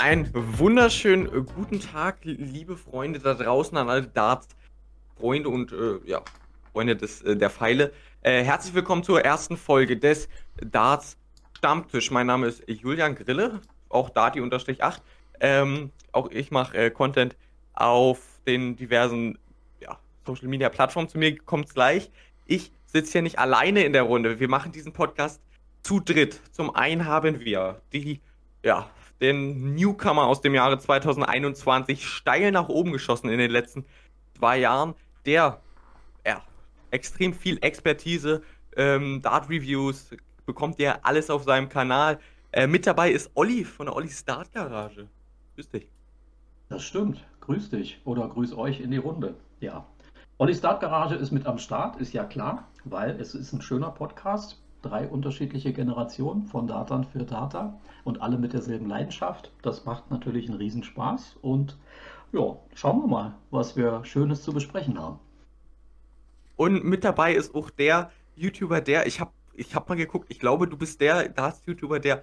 Einen wunderschönen äh, guten Tag, liebe Freunde da draußen an alle Darts-Freunde und äh, ja, Freunde des, äh, der Pfeile. Äh, herzlich willkommen zur ersten Folge des Darts Stammtisch. Mein Name ist Julian Grille, auch Dati-8. Ähm, auch ich mache äh, Content auf den diversen ja, Social Media Plattformen. Zu mir kommt es gleich. Ich sitze hier nicht alleine in der Runde. Wir machen diesen Podcast zu dritt. Zum einen haben wir die, ja, den Newcomer aus dem Jahre 2021 steil nach oben geschossen in den letzten zwei Jahren, der ja, extrem viel Expertise, ähm, Dart-Reviews, bekommt ihr alles auf seinem Kanal. Äh, mit dabei ist Olli von der Olli Start Garage. Grüß dich. Das stimmt. Grüß dich oder grüß euch in die Runde. Ja. Olli Start Garage ist mit am Start, ist ja klar, weil es ist ein schöner Podcast drei unterschiedliche Generationen von Datern für Data und alle mit derselben Leidenschaft. Das macht natürlich einen Riesenspaß und ja, schauen wir mal, was wir Schönes zu besprechen haben. Und mit dabei ist auch der YouTuber, der, ich habe ich hab mal geguckt, ich glaube, du bist der Das-YouTuber, der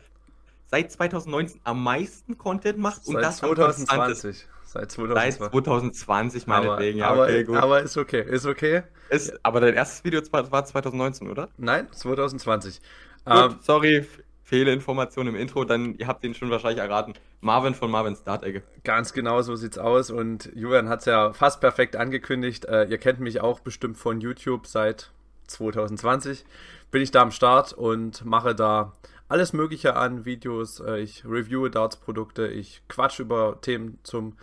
seit 2019 am meisten Content macht und seit das 2020. Seit 2020. Seit 2020 meinetwegen, ja. Aber, okay, gut. aber ist okay, ist okay. Ist, aber dein erstes Video war 2019, oder? Nein, 2020. Gut, ähm, sorry, Fehlinformation im Intro, dann ihr habt ihn schon wahrscheinlich erraten. Marvin von Marvins Startegge. Ganz genau so sieht's aus und Julian hat es ja fast perfekt angekündigt. Äh, ihr kennt mich auch bestimmt von YouTube seit 2020. Bin ich da am Start und mache da alles Mögliche an Videos. Äh, ich reviewe Darts-Produkte, ich quatsch über Themen zum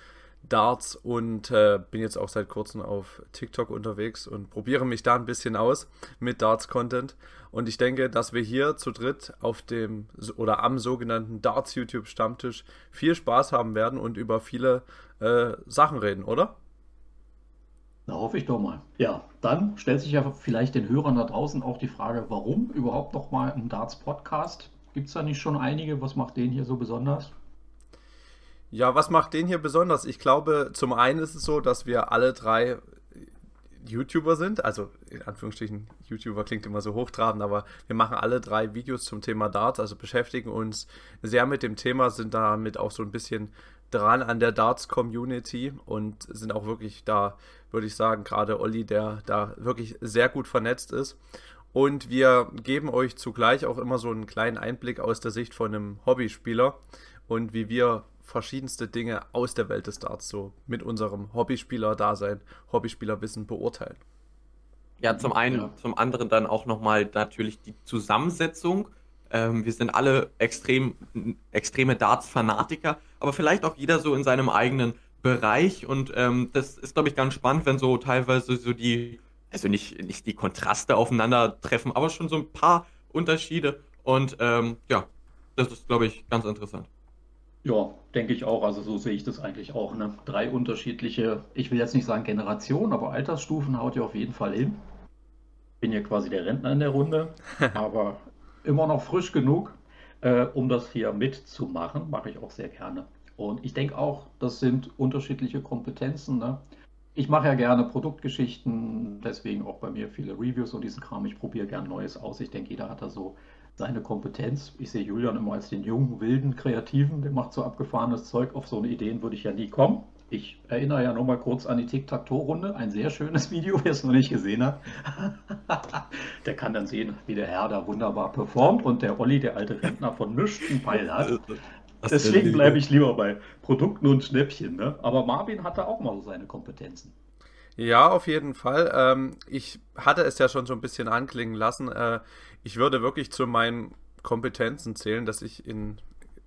Darts und äh, bin jetzt auch seit kurzem auf TikTok unterwegs und probiere mich da ein bisschen aus mit Darts-Content. Und ich denke, dass wir hier zu dritt auf dem oder am sogenannten Darts YouTube Stammtisch viel Spaß haben werden und über viele äh, Sachen reden, oder? Na, hoffe ich doch mal. Ja, dann stellt sich ja vielleicht den Hörern da draußen auch die Frage, warum überhaupt noch mal ein Darts Podcast? Gibt es da nicht schon einige? Was macht den hier so besonders? Ja, was macht den hier besonders? Ich glaube, zum einen ist es so, dass wir alle drei YouTuber sind. Also in Anführungsstrichen, YouTuber klingt immer so hochtrabend, aber wir machen alle drei Videos zum Thema Darts, also beschäftigen uns sehr mit dem Thema, sind damit auch so ein bisschen dran an der Darts-Community und sind auch wirklich da, würde ich sagen, gerade Olli, der da wirklich sehr gut vernetzt ist. Und wir geben euch zugleich auch immer so einen kleinen Einblick aus der Sicht von einem Hobbyspieler und wie wir verschiedenste Dinge aus der Welt des Darts so mit unserem Hobbyspieler-Dasein, Hobbyspielerwissen beurteilen. Ja, zum einen, ja. zum anderen dann auch nochmal natürlich die Zusammensetzung. Ähm, wir sind alle extrem, extreme Darts-Fanatiker, aber vielleicht auch jeder so in seinem eigenen Bereich. Und ähm, das ist, glaube ich, ganz spannend, wenn so teilweise so die, also nicht, nicht die Kontraste aufeinandertreffen, aber schon so ein paar Unterschiede. Und ähm, ja, das ist, glaube ich, ganz interessant. Ja, denke ich auch. Also so sehe ich das eigentlich auch. Ne? Drei unterschiedliche, ich will jetzt nicht sagen Generationen, aber Altersstufen haut ihr auf jeden Fall hin. Bin ja quasi der Rentner in der Runde, aber immer noch frisch genug, äh, um das hier mitzumachen. Mache ich auch sehr gerne. Und ich denke auch, das sind unterschiedliche Kompetenzen. Ne? Ich mache ja gerne Produktgeschichten, deswegen auch bei mir viele Reviews und diesen Kram. Ich probiere gerne Neues aus. Ich denke, jeder hat da so seine Kompetenz. Ich sehe Julian immer als den jungen, wilden, kreativen, der macht so abgefahrenes Zeug. Auf so eine Ideen würde ich ja nie kommen. Ich erinnere ja nochmal kurz an die Tic-Tac-Toe-Runde. Ein sehr schönes Video, wer es noch nicht gesehen hat. der kann dann sehen, wie der Herr da wunderbar performt und der Olli, der alte Rentner von nichts einen Peil hat. Deswegen bleibe ich lieber bei Produkten und Schnäppchen. Ne? Aber Marvin hatte auch mal so seine Kompetenzen. Ja, auf jeden Fall. Ähm, ich hatte es ja schon so ein bisschen anklingen lassen. Äh, ich würde wirklich zu meinen Kompetenzen zählen, dass ich in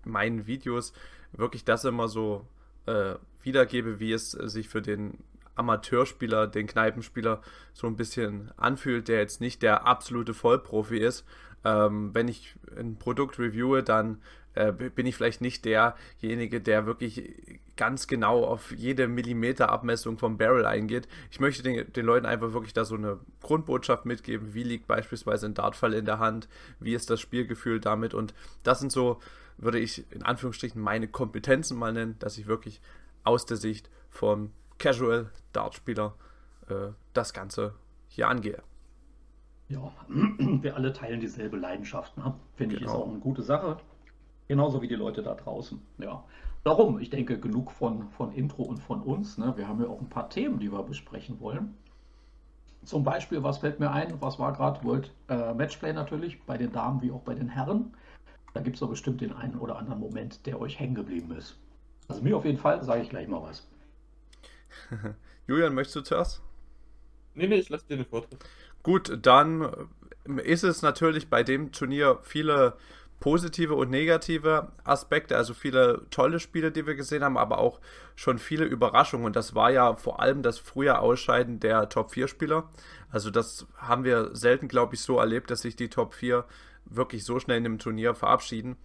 meinen Videos wirklich das immer so äh, wiedergebe, wie es sich für den Amateurspieler, den Kneipenspieler so ein bisschen anfühlt, der jetzt nicht der absolute Vollprofi ist. Ähm, wenn ich ein Produkt reviewe, dann äh, bin ich vielleicht nicht derjenige, der wirklich ganz genau auf jede Millimeter Abmessung vom Barrel eingeht. Ich möchte den, den, Leuten einfach wirklich da so eine Grundbotschaft mitgeben, wie liegt beispielsweise ein Dartfall in der Hand, wie ist das Spielgefühl damit und das sind so, würde ich in Anführungsstrichen meine Kompetenzen mal nennen, dass ich wirklich aus der Sicht vom Casual Dartspieler äh, das Ganze hier angehe. Ja, wir alle teilen dieselbe Leidenschaft, ne? finde genau. ich, ist genau. auch eine gute Sache. Genauso wie die Leute da draußen. Ja. Darum, ich denke, genug von, von Intro und von uns. Ne? Wir haben ja auch ein paar Themen, die wir besprechen wollen. Zum Beispiel, was fällt mir ein? Was war gerade World äh, Matchplay natürlich, bei den Damen wie auch bei den Herren. Da gibt es doch bestimmt den einen oder anderen Moment, der euch hängen geblieben ist. Also mir auf jeden Fall, sage ich gleich mal was. Julian, möchtest du zuerst? Nee, nee, ich lasse dir den Vortritt. Gut, dann ist es natürlich bei dem Turnier viele positive und negative Aspekte, also viele tolle Spiele, die wir gesehen haben, aber auch schon viele Überraschungen. Und das war ja vor allem das frühe Ausscheiden der Top 4 Spieler. Also das haben wir selten, glaube ich, so erlebt, dass sich die Top 4 wirklich so schnell in dem Turnier verabschieden.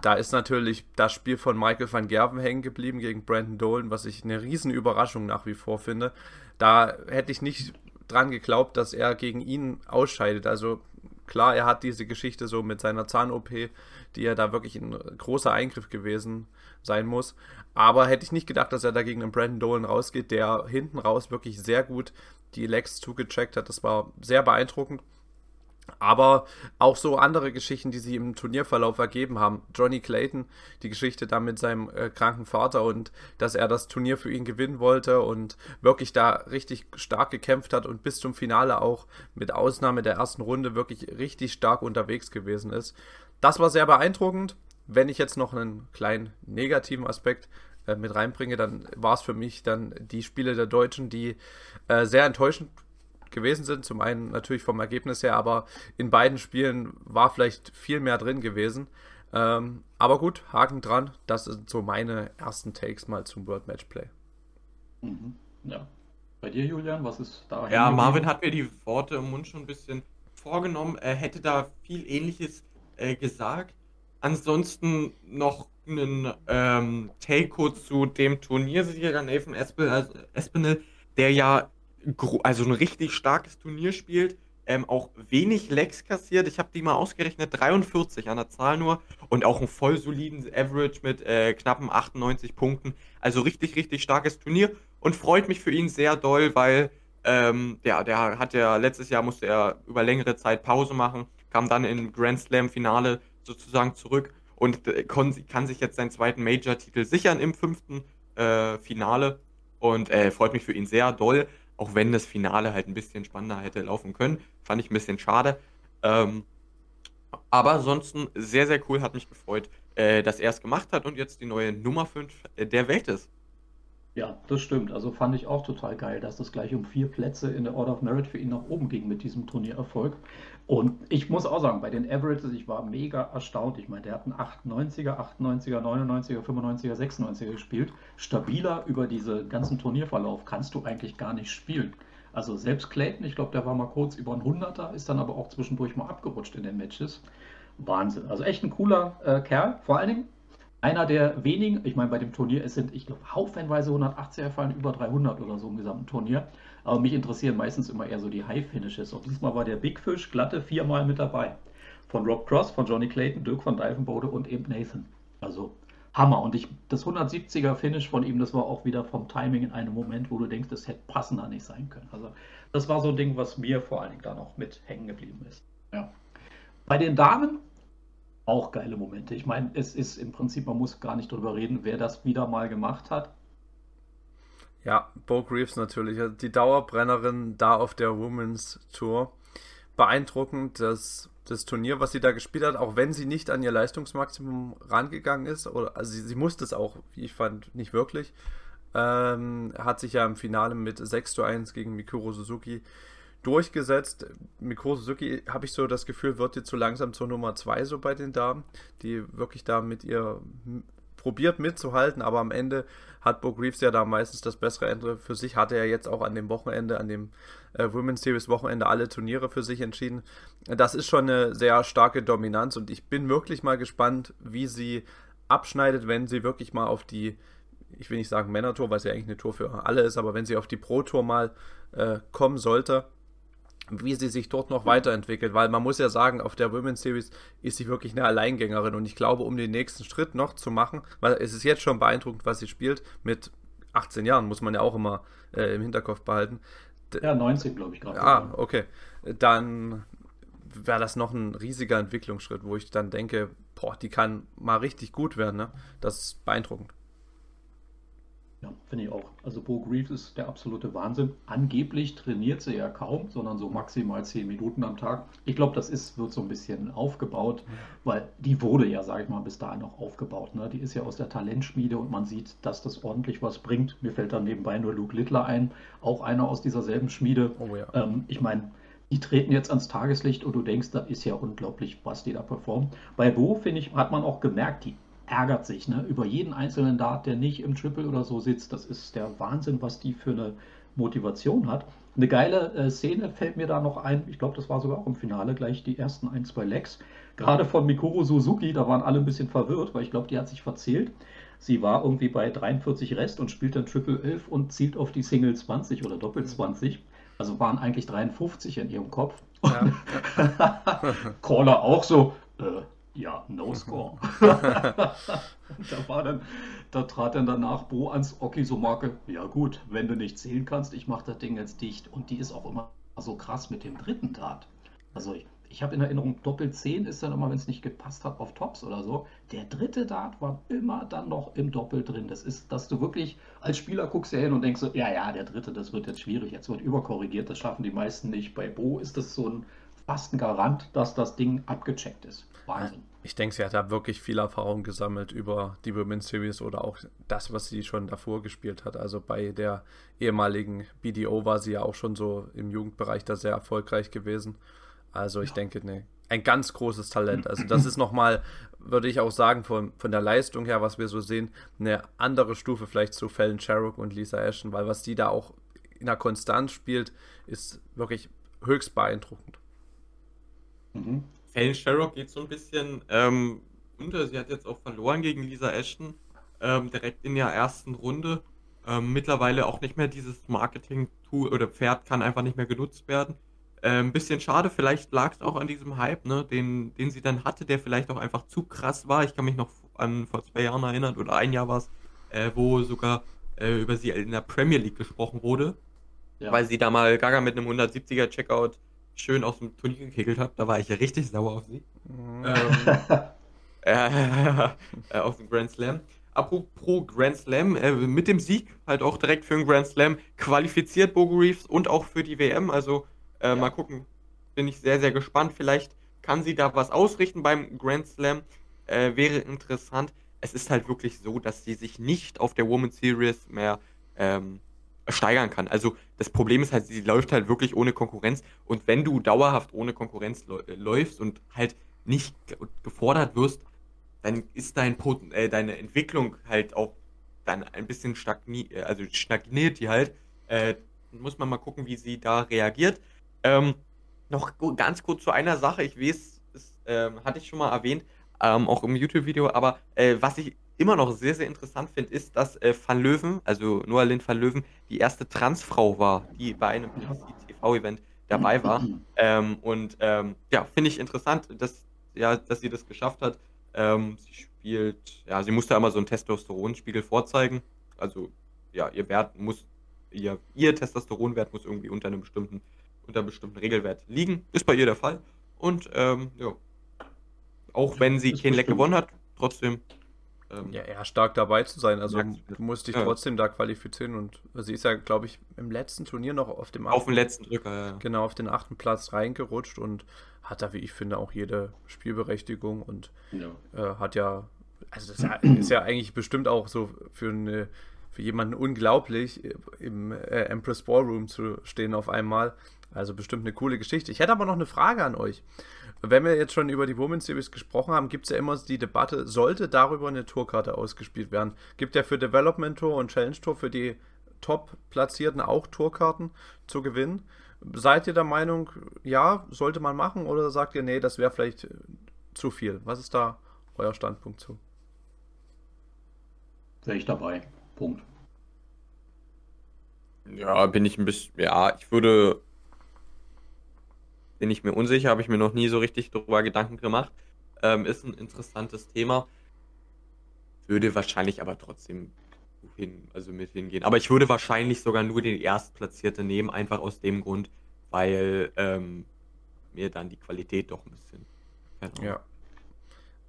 Da ist natürlich das Spiel von Michael van Gerven hängen geblieben gegen Brandon Dolan, was ich eine riesen Überraschung nach wie vor finde. Da hätte ich nicht dran geglaubt, dass er gegen ihn ausscheidet. Also Klar, er hat diese Geschichte so mit seiner Zahn-OP, die ja da wirklich ein großer Eingriff gewesen sein muss. Aber hätte ich nicht gedacht, dass er dagegen einen Brandon Dolan rausgeht, der hinten raus wirklich sehr gut die Legs zugecheckt hat. Das war sehr beeindruckend. Aber auch so andere Geschichten, die sie im Turnierverlauf ergeben haben. Johnny Clayton, die Geschichte da mit seinem äh, kranken Vater und dass er das Turnier für ihn gewinnen wollte und wirklich da richtig stark gekämpft hat und bis zum Finale auch mit Ausnahme der ersten Runde wirklich richtig stark unterwegs gewesen ist. Das war sehr beeindruckend. Wenn ich jetzt noch einen kleinen negativen Aspekt äh, mit reinbringe, dann war es für mich dann die Spiele der Deutschen, die äh, sehr enttäuschend gewesen sind. Zum einen natürlich vom Ergebnis her, aber in beiden Spielen war vielleicht viel mehr drin gewesen. Ähm, aber gut, Haken dran. Das sind so meine ersten Takes mal zum World Match Play. Mhm. Ja. Bei dir, Julian, was ist da? Ja, Marvin hat mir die Worte im Mund schon ein bisschen vorgenommen. Er hätte da viel Ähnliches äh, gesagt. Ansonsten noch einen ähm, Take kurz zu dem Turniersieger Nathan Espinel, der ja also ein richtig starkes Turnier spielt, ähm, auch wenig Lecks kassiert. Ich habe die mal ausgerechnet, 43 an der Zahl nur und auch einen voll soliden Average mit äh, knappen 98 Punkten. Also richtig, richtig starkes Turnier und freut mich für ihn sehr doll, weil ähm, der, der hat ja letztes Jahr musste er über längere Zeit Pause machen, kam dann im Grand Slam Finale sozusagen zurück und äh, kann, kann sich jetzt seinen zweiten Major-Titel sichern im fünften äh, Finale und äh, freut mich für ihn sehr doll auch wenn das Finale halt ein bisschen spannender hätte laufen können. Fand ich ein bisschen schade. Ähm, aber ansonsten sehr, sehr cool, hat mich gefreut, äh, dass er es gemacht hat und jetzt die neue Nummer 5 äh, der Welt ist. Ja, das stimmt. Also fand ich auch total geil, dass das gleich um vier Plätze in der Order of Merit für ihn nach oben ging mit diesem Turniererfolg. Und ich muss auch sagen, bei den Averages, ich war mega erstaunt. Ich meine, der hat einen 98er, 98er, 99er, 95er, 96er gespielt. Stabiler über diesen ganzen Turnierverlauf kannst du eigentlich gar nicht spielen. Also selbst Clayton, ich glaube, der war mal kurz über ein 100er, ist dann aber auch zwischendurch mal abgerutscht in den Matches. Wahnsinn. Also echt ein cooler äh, Kerl. Vor allen Dingen einer der wenigen, ich meine, bei dem Turnier, es sind, ich glaube, haufenweise 180er fallen, über 300 oder so im gesamten Turnier. Aber mich interessieren meistens immer eher so die High-Finishes. Und diesmal war der Big Fish glatte viermal mit dabei. Von Rob Cross, von Johnny Clayton, Dirk von Divenbode und eben Nathan. Also Hammer. Und ich, das 170er Finish von ihm, das war auch wieder vom Timing in einem Moment, wo du denkst, das hätte passender nicht sein können. Also das war so ein Ding, was mir vor allen Dingen da noch mit hängen geblieben ist. Ja. Bei den Damen auch geile Momente. Ich meine, es ist im Prinzip, man muss gar nicht drüber reden, wer das wieder mal gemacht hat. Ja, Bo Greaves natürlich. Die Dauerbrennerin da auf der Women's Tour. Beeindruckend, dass das Turnier, was sie da gespielt hat, auch wenn sie nicht an ihr Leistungsmaximum rangegangen ist, oder also sie, sie musste es auch, wie ich fand, nicht wirklich, ähm, hat sich ja im Finale mit 6 zu 1 gegen Mikuro Suzuki durchgesetzt. Mikro Suzuki, habe ich so das Gefühl, wird jetzt so langsam zur Nummer 2 so bei den Damen, die wirklich da mit ihr probiert mitzuhalten, aber am Ende hat Bo Greaves ja da meistens das bessere Ende für sich, hatte er jetzt auch an dem Wochenende, an dem äh, Women's Series Wochenende alle Turniere für sich entschieden. Das ist schon eine sehr starke Dominanz und ich bin wirklich mal gespannt, wie sie abschneidet, wenn sie wirklich mal auf die, ich will nicht sagen Männer-Tour, weil es ja eigentlich eine Tour für alle ist, aber wenn sie auf die Pro-Tour mal äh, kommen sollte, wie sie sich dort noch weiterentwickelt, weil man muss ja sagen, auf der Women's Series ist sie wirklich eine Alleingängerin und ich glaube, um den nächsten Schritt noch zu machen, weil es ist jetzt schon beeindruckend, was sie spielt, mit 18 Jahren muss man ja auch immer äh, im Hinterkopf behalten. Ja, 19 glaube ich gerade. Ah, okay. Dann wäre das noch ein riesiger Entwicklungsschritt, wo ich dann denke, boah, die kann mal richtig gut werden. Ne? Das ist beeindruckend. Ja, finde ich auch. Also Bo Greaves ist der absolute Wahnsinn. Angeblich trainiert sie ja kaum, sondern so maximal zehn Minuten am Tag. Ich glaube, das ist, wird so ein bisschen aufgebaut, weil die wurde ja, sage ich mal, bis dahin auch aufgebaut. Ne? Die ist ja aus der Talentschmiede und man sieht, dass das ordentlich was bringt. Mir fällt dann nebenbei nur Luke Littler ein, auch einer aus dieser selben Schmiede. Oh, ja. ähm, ich meine, die treten jetzt ans Tageslicht und du denkst, da ist ja unglaublich, was die da performen. Bei Bo, finde ich, hat man auch gemerkt, die ärgert sich ne, über jeden einzelnen Dart, der nicht im Triple oder so sitzt. Das ist der Wahnsinn, was die für eine Motivation hat. Eine geile äh, Szene fällt mir da noch ein. Ich glaube, das war sogar auch im Finale gleich die ersten ein, zwei Lecks. Gerade von Mikuru Suzuki, da waren alle ein bisschen verwirrt, weil ich glaube, die hat sich verzählt. Sie war irgendwie bei 43 Rest und spielt dann Triple 11 und zielt auf die Single 20 oder Doppel 20. Also waren eigentlich 53 in ihrem Kopf. Ja. Caller auch so, äh, ja, no score. da war dann, da trat dann danach Bo ans Oki so Marke, ja gut, wenn du nicht zählen kannst, ich mach das Ding jetzt dicht. Und die ist auch immer so krass mit dem dritten Tat. Also ich, ich habe in Erinnerung, Doppel 10 ist dann immer, wenn es nicht gepasst hat, auf Tops oder so. Der dritte Dart war immer dann noch im Doppel drin. Das ist, dass du wirklich als Spieler guckst ja hin und denkst so, ja, ja, der dritte, das wird jetzt schwierig, jetzt wird überkorrigiert, das schaffen die meisten nicht. Bei Bo ist das so ein fast ein Garant, dass das Ding abgecheckt ist. Wahnsinn. Ich denke, sie hat da wirklich viel Erfahrung gesammelt über die Women's Series oder auch das, was sie schon davor gespielt hat. Also bei der ehemaligen BDO war sie ja auch schon so im Jugendbereich da sehr erfolgreich gewesen. Also ich ja. denke, ne, ein ganz großes Talent. Also das ist nochmal, würde ich auch sagen, von, von der Leistung her, was wir so sehen, eine andere Stufe vielleicht zu Fallon Sherrock und Lisa Ashton, weil was die da auch in der Konstanz spielt, ist wirklich höchst beeindruckend. Mhm. Fallon Sherrock geht so ein bisschen ähm, unter. Sie hat jetzt auch verloren gegen Lisa Ashton ähm, direkt in der ersten Runde. Ähm, mittlerweile auch nicht mehr dieses Marketing-Tool oder Pferd kann einfach nicht mehr genutzt werden. Ein bisschen schade, vielleicht lag es auch an diesem Hype, ne, den, den sie dann hatte, der vielleicht auch einfach zu krass war. Ich kann mich noch an vor zwei Jahren erinnern, oder ein Jahr war es, äh, wo sogar äh, über sie in der Premier League gesprochen wurde. Ja. Weil sie da mal Gaga mit einem 170er Checkout schön aus dem Turnier gekegelt habe. Da war ich ja richtig sauer auf sie. Mhm. Ähm, äh, äh, auf dem Grand Slam. Apropos Grand Slam, äh, mit dem Sieg halt auch direkt für den Grand Slam qualifiziert Bogo Reeves und auch für die WM. Also äh, ja. mal gucken, bin ich sehr, sehr gespannt. Vielleicht kann sie da was ausrichten beim Grand Slam. Äh, wäre interessant. Es ist halt wirklich so, dass sie sich nicht auf der Women's Series mehr ähm, steigern kann. Also das Problem ist halt, sie läuft halt wirklich ohne Konkurrenz und wenn du dauerhaft ohne Konkurrenz äh, läufst und halt nicht gefordert wirst, dann ist dein äh, deine Entwicklung halt auch dann ein bisschen stagniert, äh, also stagniert die halt. Äh, muss man mal gucken, wie sie da reagiert. Ähm, noch ganz kurz zu einer Sache, ich weiß, das ähm, hatte ich schon mal erwähnt, ähm, auch im YouTube-Video, aber äh, was ich immer noch sehr, sehr interessant finde, ist, dass äh, Van Löwen, also Noah Lind Van Löwen, die erste Transfrau war, die bei einem PC-TV-Event dabei war. Ähm, und ähm, ja, finde ich interessant, dass, ja, dass sie das geschafft hat. Ähm, sie spielt, ja, sie musste einmal so einen Testosteronspiegel vorzeigen. Also, ja, ihr Wert muss, ihr, ihr Testosteronwert muss irgendwie unter einem bestimmten, unter einem bestimmten Regelwert liegen. Ist bei ihr der Fall. Und ähm, ja, auch wenn sie kein Leck gewonnen hat, trotzdem ähm, ja, eher stark dabei zu sein. Also du musst dich ja. trotzdem da qualifizieren und sie ist ja, glaube ich, im letzten Turnier noch auf dem auf dem letzten Drücker, ja. Genau, auf den achten Platz reingerutscht und hat da, wie ich finde, auch jede Spielberechtigung und ja. Äh, hat ja, also das ist ja eigentlich bestimmt auch so für eine für jemanden unglaublich, im äh, Empress Ballroom zu stehen auf einmal. Also bestimmt eine coole Geschichte. Ich hätte aber noch eine Frage an euch. Wenn wir jetzt schon über die Women's Series gesprochen haben, gibt es ja immer die Debatte, sollte darüber eine Tourkarte ausgespielt werden? Gibt ja für Development Tour und Challenge Tour für die Top-Platzierten auch Tourkarten zu gewinnen? Seid ihr der Meinung, ja, sollte man machen oder sagt ihr, nee, das wäre vielleicht zu viel? Was ist da euer Standpunkt zu? Wäre ich dabei. Punkt. Ja, bin ich ein bisschen, ja, ich würde bin ich mir unsicher, habe ich mir noch nie so richtig darüber Gedanken gemacht. Ähm, ist ein interessantes Thema. Würde wahrscheinlich aber trotzdem hin, also mit hingehen. Aber ich würde wahrscheinlich sogar nur den Erstplatzierte nehmen, einfach aus dem Grund, weil ähm, mir dann die Qualität doch ein bisschen. Ja.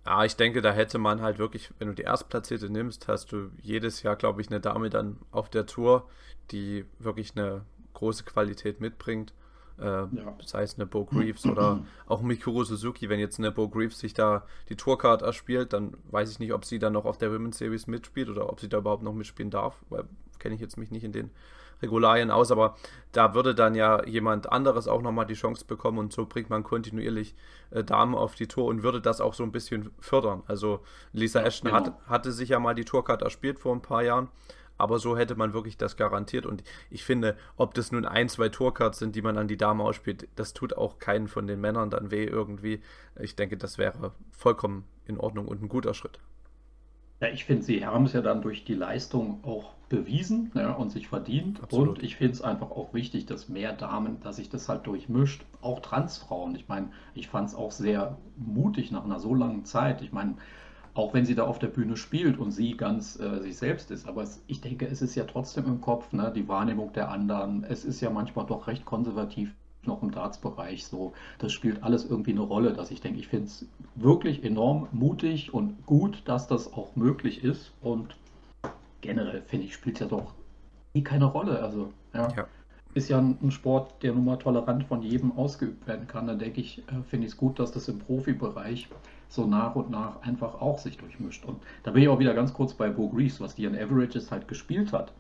Ja, ich denke, da hätte man halt wirklich, wenn du die Erstplatzierte nimmst, hast du jedes Jahr, glaube ich, eine Dame dann auf der Tour, die wirklich eine große Qualität mitbringt. Äh, ja. Sei es eine Bo Greaves oder auch Mikuru Suzuki. Wenn jetzt eine Bo Greaves sich da die Tourcard erspielt, dann weiß ich nicht, ob sie dann noch auf der Women's Series mitspielt oder ob sie da überhaupt noch mitspielen darf, weil kenne ich jetzt mich nicht in den Regularien aus, aber da würde dann ja jemand anderes auch nochmal die Chance bekommen und so bringt man kontinuierlich äh, Damen auf die Tour und würde das auch so ein bisschen fördern. Also Lisa Ashton genau. hat, hatte sich ja mal die Tourcard erspielt vor ein paar Jahren, aber so hätte man wirklich das garantiert und ich finde, ob das nun ein, zwei Tourcards sind, die man an die Dame ausspielt, das tut auch keinen von den Männern dann weh irgendwie. Ich denke, das wäre vollkommen in Ordnung und ein guter Schritt. Ja, ich finde, sie haben es ja dann durch die Leistung auch bewiesen ja, und sich verdient. Absolut. Und ich finde es einfach auch wichtig, dass mehr Damen, dass sich das halt durchmischt. Auch Transfrauen. Ich meine, ich fand es auch sehr mutig nach einer so langen Zeit. Ich meine, auch wenn sie da auf der Bühne spielt und sie ganz äh, sich selbst ist. Aber es, ich denke, es ist ja trotzdem im Kopf, ne, die Wahrnehmung der anderen. Es ist ja manchmal doch recht konservativ noch im Darts-Bereich so. Das spielt alles irgendwie eine Rolle, dass ich denke, ich finde es wirklich enorm mutig und gut, dass das auch möglich ist. Und generell finde ich, spielt ja doch nie keine Rolle. Also, ja. ja. Ist ja ein, Sport, der nun mal tolerant von jedem ausgeübt werden kann. Da denke ich, äh, finde ich es gut, dass das im Profibereich so nach und nach einfach auch sich durchmischt. Und da bin ich auch wieder ganz kurz bei Bo Greaves, was die an Averages halt gespielt hat.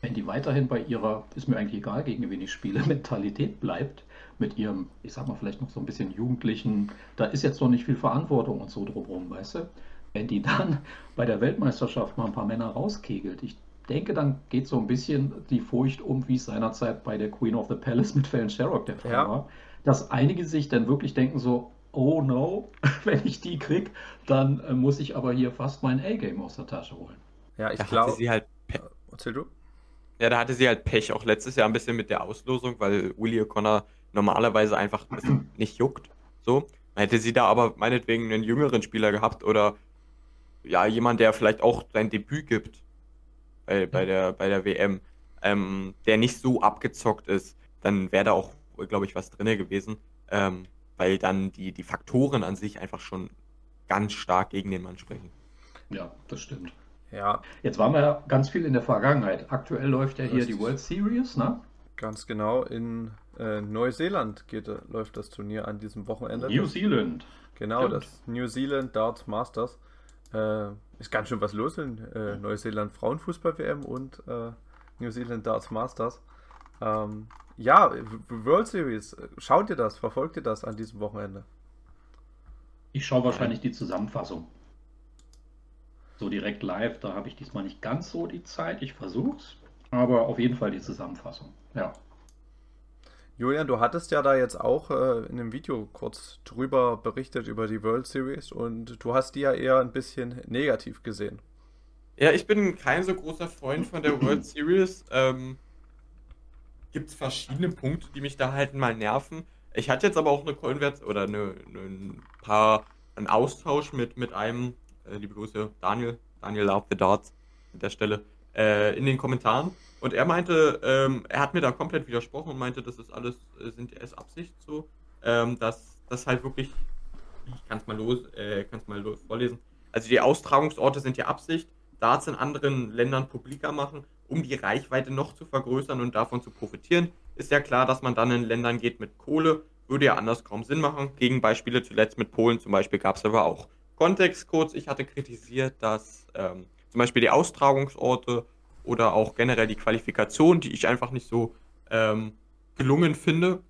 Wenn die weiterhin bei ihrer, ist mir eigentlich egal, gegen wen ich spiele, Mentalität bleibt, mit ihrem, ich sag mal, vielleicht noch so ein bisschen Jugendlichen, da ist jetzt noch nicht viel Verantwortung und so drumherum, weißt du? Wenn die dann bei der Weltmeisterschaft mal ein paar Männer rauskegelt, ich denke, dann geht so ein bisschen die Furcht um, wie es seinerzeit bei der Queen of the Palace mit Fallon Sherrock der Fall ja. war, dass einige sich dann wirklich denken so, oh no, wenn ich die krieg, dann äh, muss ich aber hier fast mein A-Game aus der Tasche holen. Ja, ich glaube. sie halt. Erzähl du? Ja, da hatte sie halt Pech, auch letztes Jahr ein bisschen mit der Auslosung, weil Willie O'Connor normalerweise einfach nicht juckt. So. Hätte sie da aber meinetwegen einen jüngeren Spieler gehabt oder ja, jemand, der vielleicht auch sein Debüt gibt bei, bei, der, bei der WM, ähm, der nicht so abgezockt ist, dann wäre da auch, glaube ich, was drin gewesen. Ähm, weil dann die, die Faktoren an sich einfach schon ganz stark gegen den Mann sprechen. Ja, das stimmt. Ja. Jetzt waren wir ja ganz viel in der Vergangenheit. Aktuell läuft ja hier das die World Series, ne? Ganz genau. In äh, Neuseeland geht, läuft das Turnier an diesem Wochenende. New Zealand. Genau, Stimmt. das New Zealand Darts Masters. Äh, ist ganz schön was los in äh, Neuseeland Frauenfußball-WM und äh, New Zealand Darts Masters. Ähm, ja, World Series, schaut ihr das, verfolgt ihr das an diesem Wochenende? Ich schaue wahrscheinlich die Zusammenfassung. So direkt live, da habe ich diesmal nicht ganz so die Zeit. Ich versuche es, aber auf jeden Fall die Zusammenfassung. Ja. Julian, du hattest ja da jetzt auch äh, in einem Video kurz drüber berichtet über die World Series und du hast die ja eher ein bisschen negativ gesehen. Ja, ich bin kein so großer Freund von der World Series. Ähm, Gibt es verschiedene Punkte, die mich da halt mal nerven. Ich hatte jetzt aber auch eine Konvers oder eine, eine, ein paar einen Austausch mit, mit einem, äh, liebe Grüße, Daniel, Daniel Love the Darts an der Stelle, äh, in den Kommentaren. Und er meinte, ähm, er hat mir da komplett widersprochen und meinte, das ist alles, äh, sind ist Absicht so, ähm, dass das halt wirklich, ich kann es mal los, äh, kann's mal los vorlesen. Also die Austragungsorte sind ja Absicht, Darts in anderen Ländern publiker machen, um die Reichweite noch zu vergrößern und davon zu profitieren. Ist ja klar, dass man dann in Ländern geht mit Kohle, würde ja anders kaum Sinn machen. Gegenbeispiele zuletzt mit Polen zum Beispiel gab es aber auch. Kontext kurz, ich hatte kritisiert, dass ähm, zum Beispiel die Austragungsorte oder auch generell die Qualifikation, die ich einfach nicht so ähm, gelungen finde.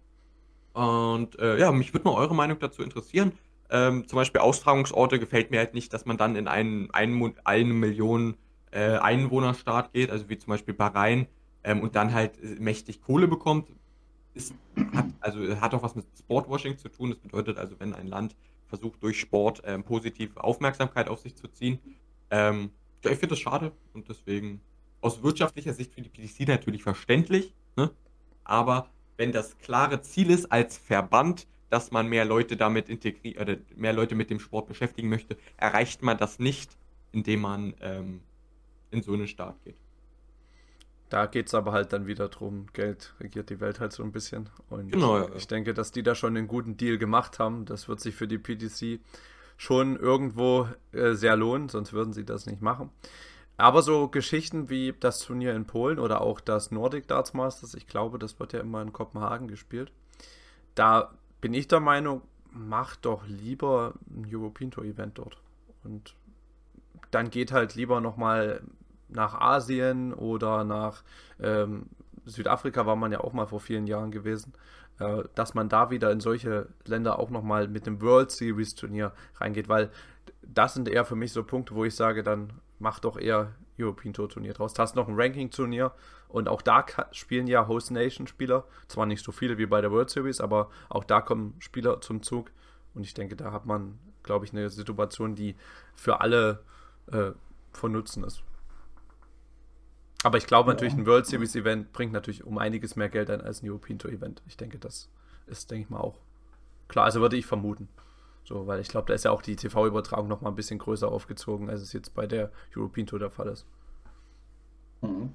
Und äh, ja, mich würde mal eure Meinung dazu interessieren. Ähm, zum Beispiel Austragungsorte gefällt mir halt nicht, dass man dann in einen, einen eine Million äh, Einwohnerstaat geht, also wie zum Beispiel Bahrain, ähm, und dann halt mächtig Kohle bekommt. Ist, hat, also hat auch was mit Sportwashing zu tun. Das bedeutet also, wenn ein Land versucht durch Sport ähm, positiv Aufmerksamkeit auf sich zu ziehen. Ähm, ja, ich finde das schade und deswegen aus wirtschaftlicher Sicht für die PDC natürlich verständlich, ne? aber wenn das klare Ziel ist als Verband, dass man mehr Leute damit integriert oder mehr Leute mit dem Sport beschäftigen möchte, erreicht man das nicht, indem man ähm, in so einen Staat geht. Da geht es aber halt dann wieder drum, Geld regiert die Welt halt so ein bisschen. Und Genau, ja. ich denke, dass die da schon einen guten Deal gemacht haben. Das wird sich für die PTC schon irgendwo äh, sehr lohnen, sonst würden sie das nicht machen. Aber so Geschichten wie das Turnier in Polen oder auch das Nordic Darts Masters, ich glaube, das wird ja immer in Kopenhagen gespielt. Da bin ich der Meinung, mach doch lieber ein European Tour Event dort. Und dann geht halt lieber nochmal nach Asien oder nach ähm, Südafrika war man ja auch mal vor vielen Jahren gewesen, äh, dass man da wieder in solche Länder auch nochmal mit dem World Series Turnier reingeht, weil das sind eher für mich so Punkte, wo ich sage, dann mach doch eher European Tour Turnier draus. Du hast noch ein Ranking Turnier und auch da spielen ja Host Nation Spieler, zwar nicht so viele wie bei der World Series, aber auch da kommen Spieler zum Zug und ich denke, da hat man, glaube ich, eine Situation, die für alle äh, von Nutzen ist. Aber ich glaube natürlich, ein World Series Event bringt natürlich um einiges mehr Geld ein als ein European Tour Event. Ich denke, das ist, denke ich mal, auch klar. Also würde ich vermuten. So, weil ich glaube, da ist ja auch die TV-Übertragung noch mal ein bisschen größer aufgezogen, als es jetzt bei der European Tour der Fall ist. Mhm.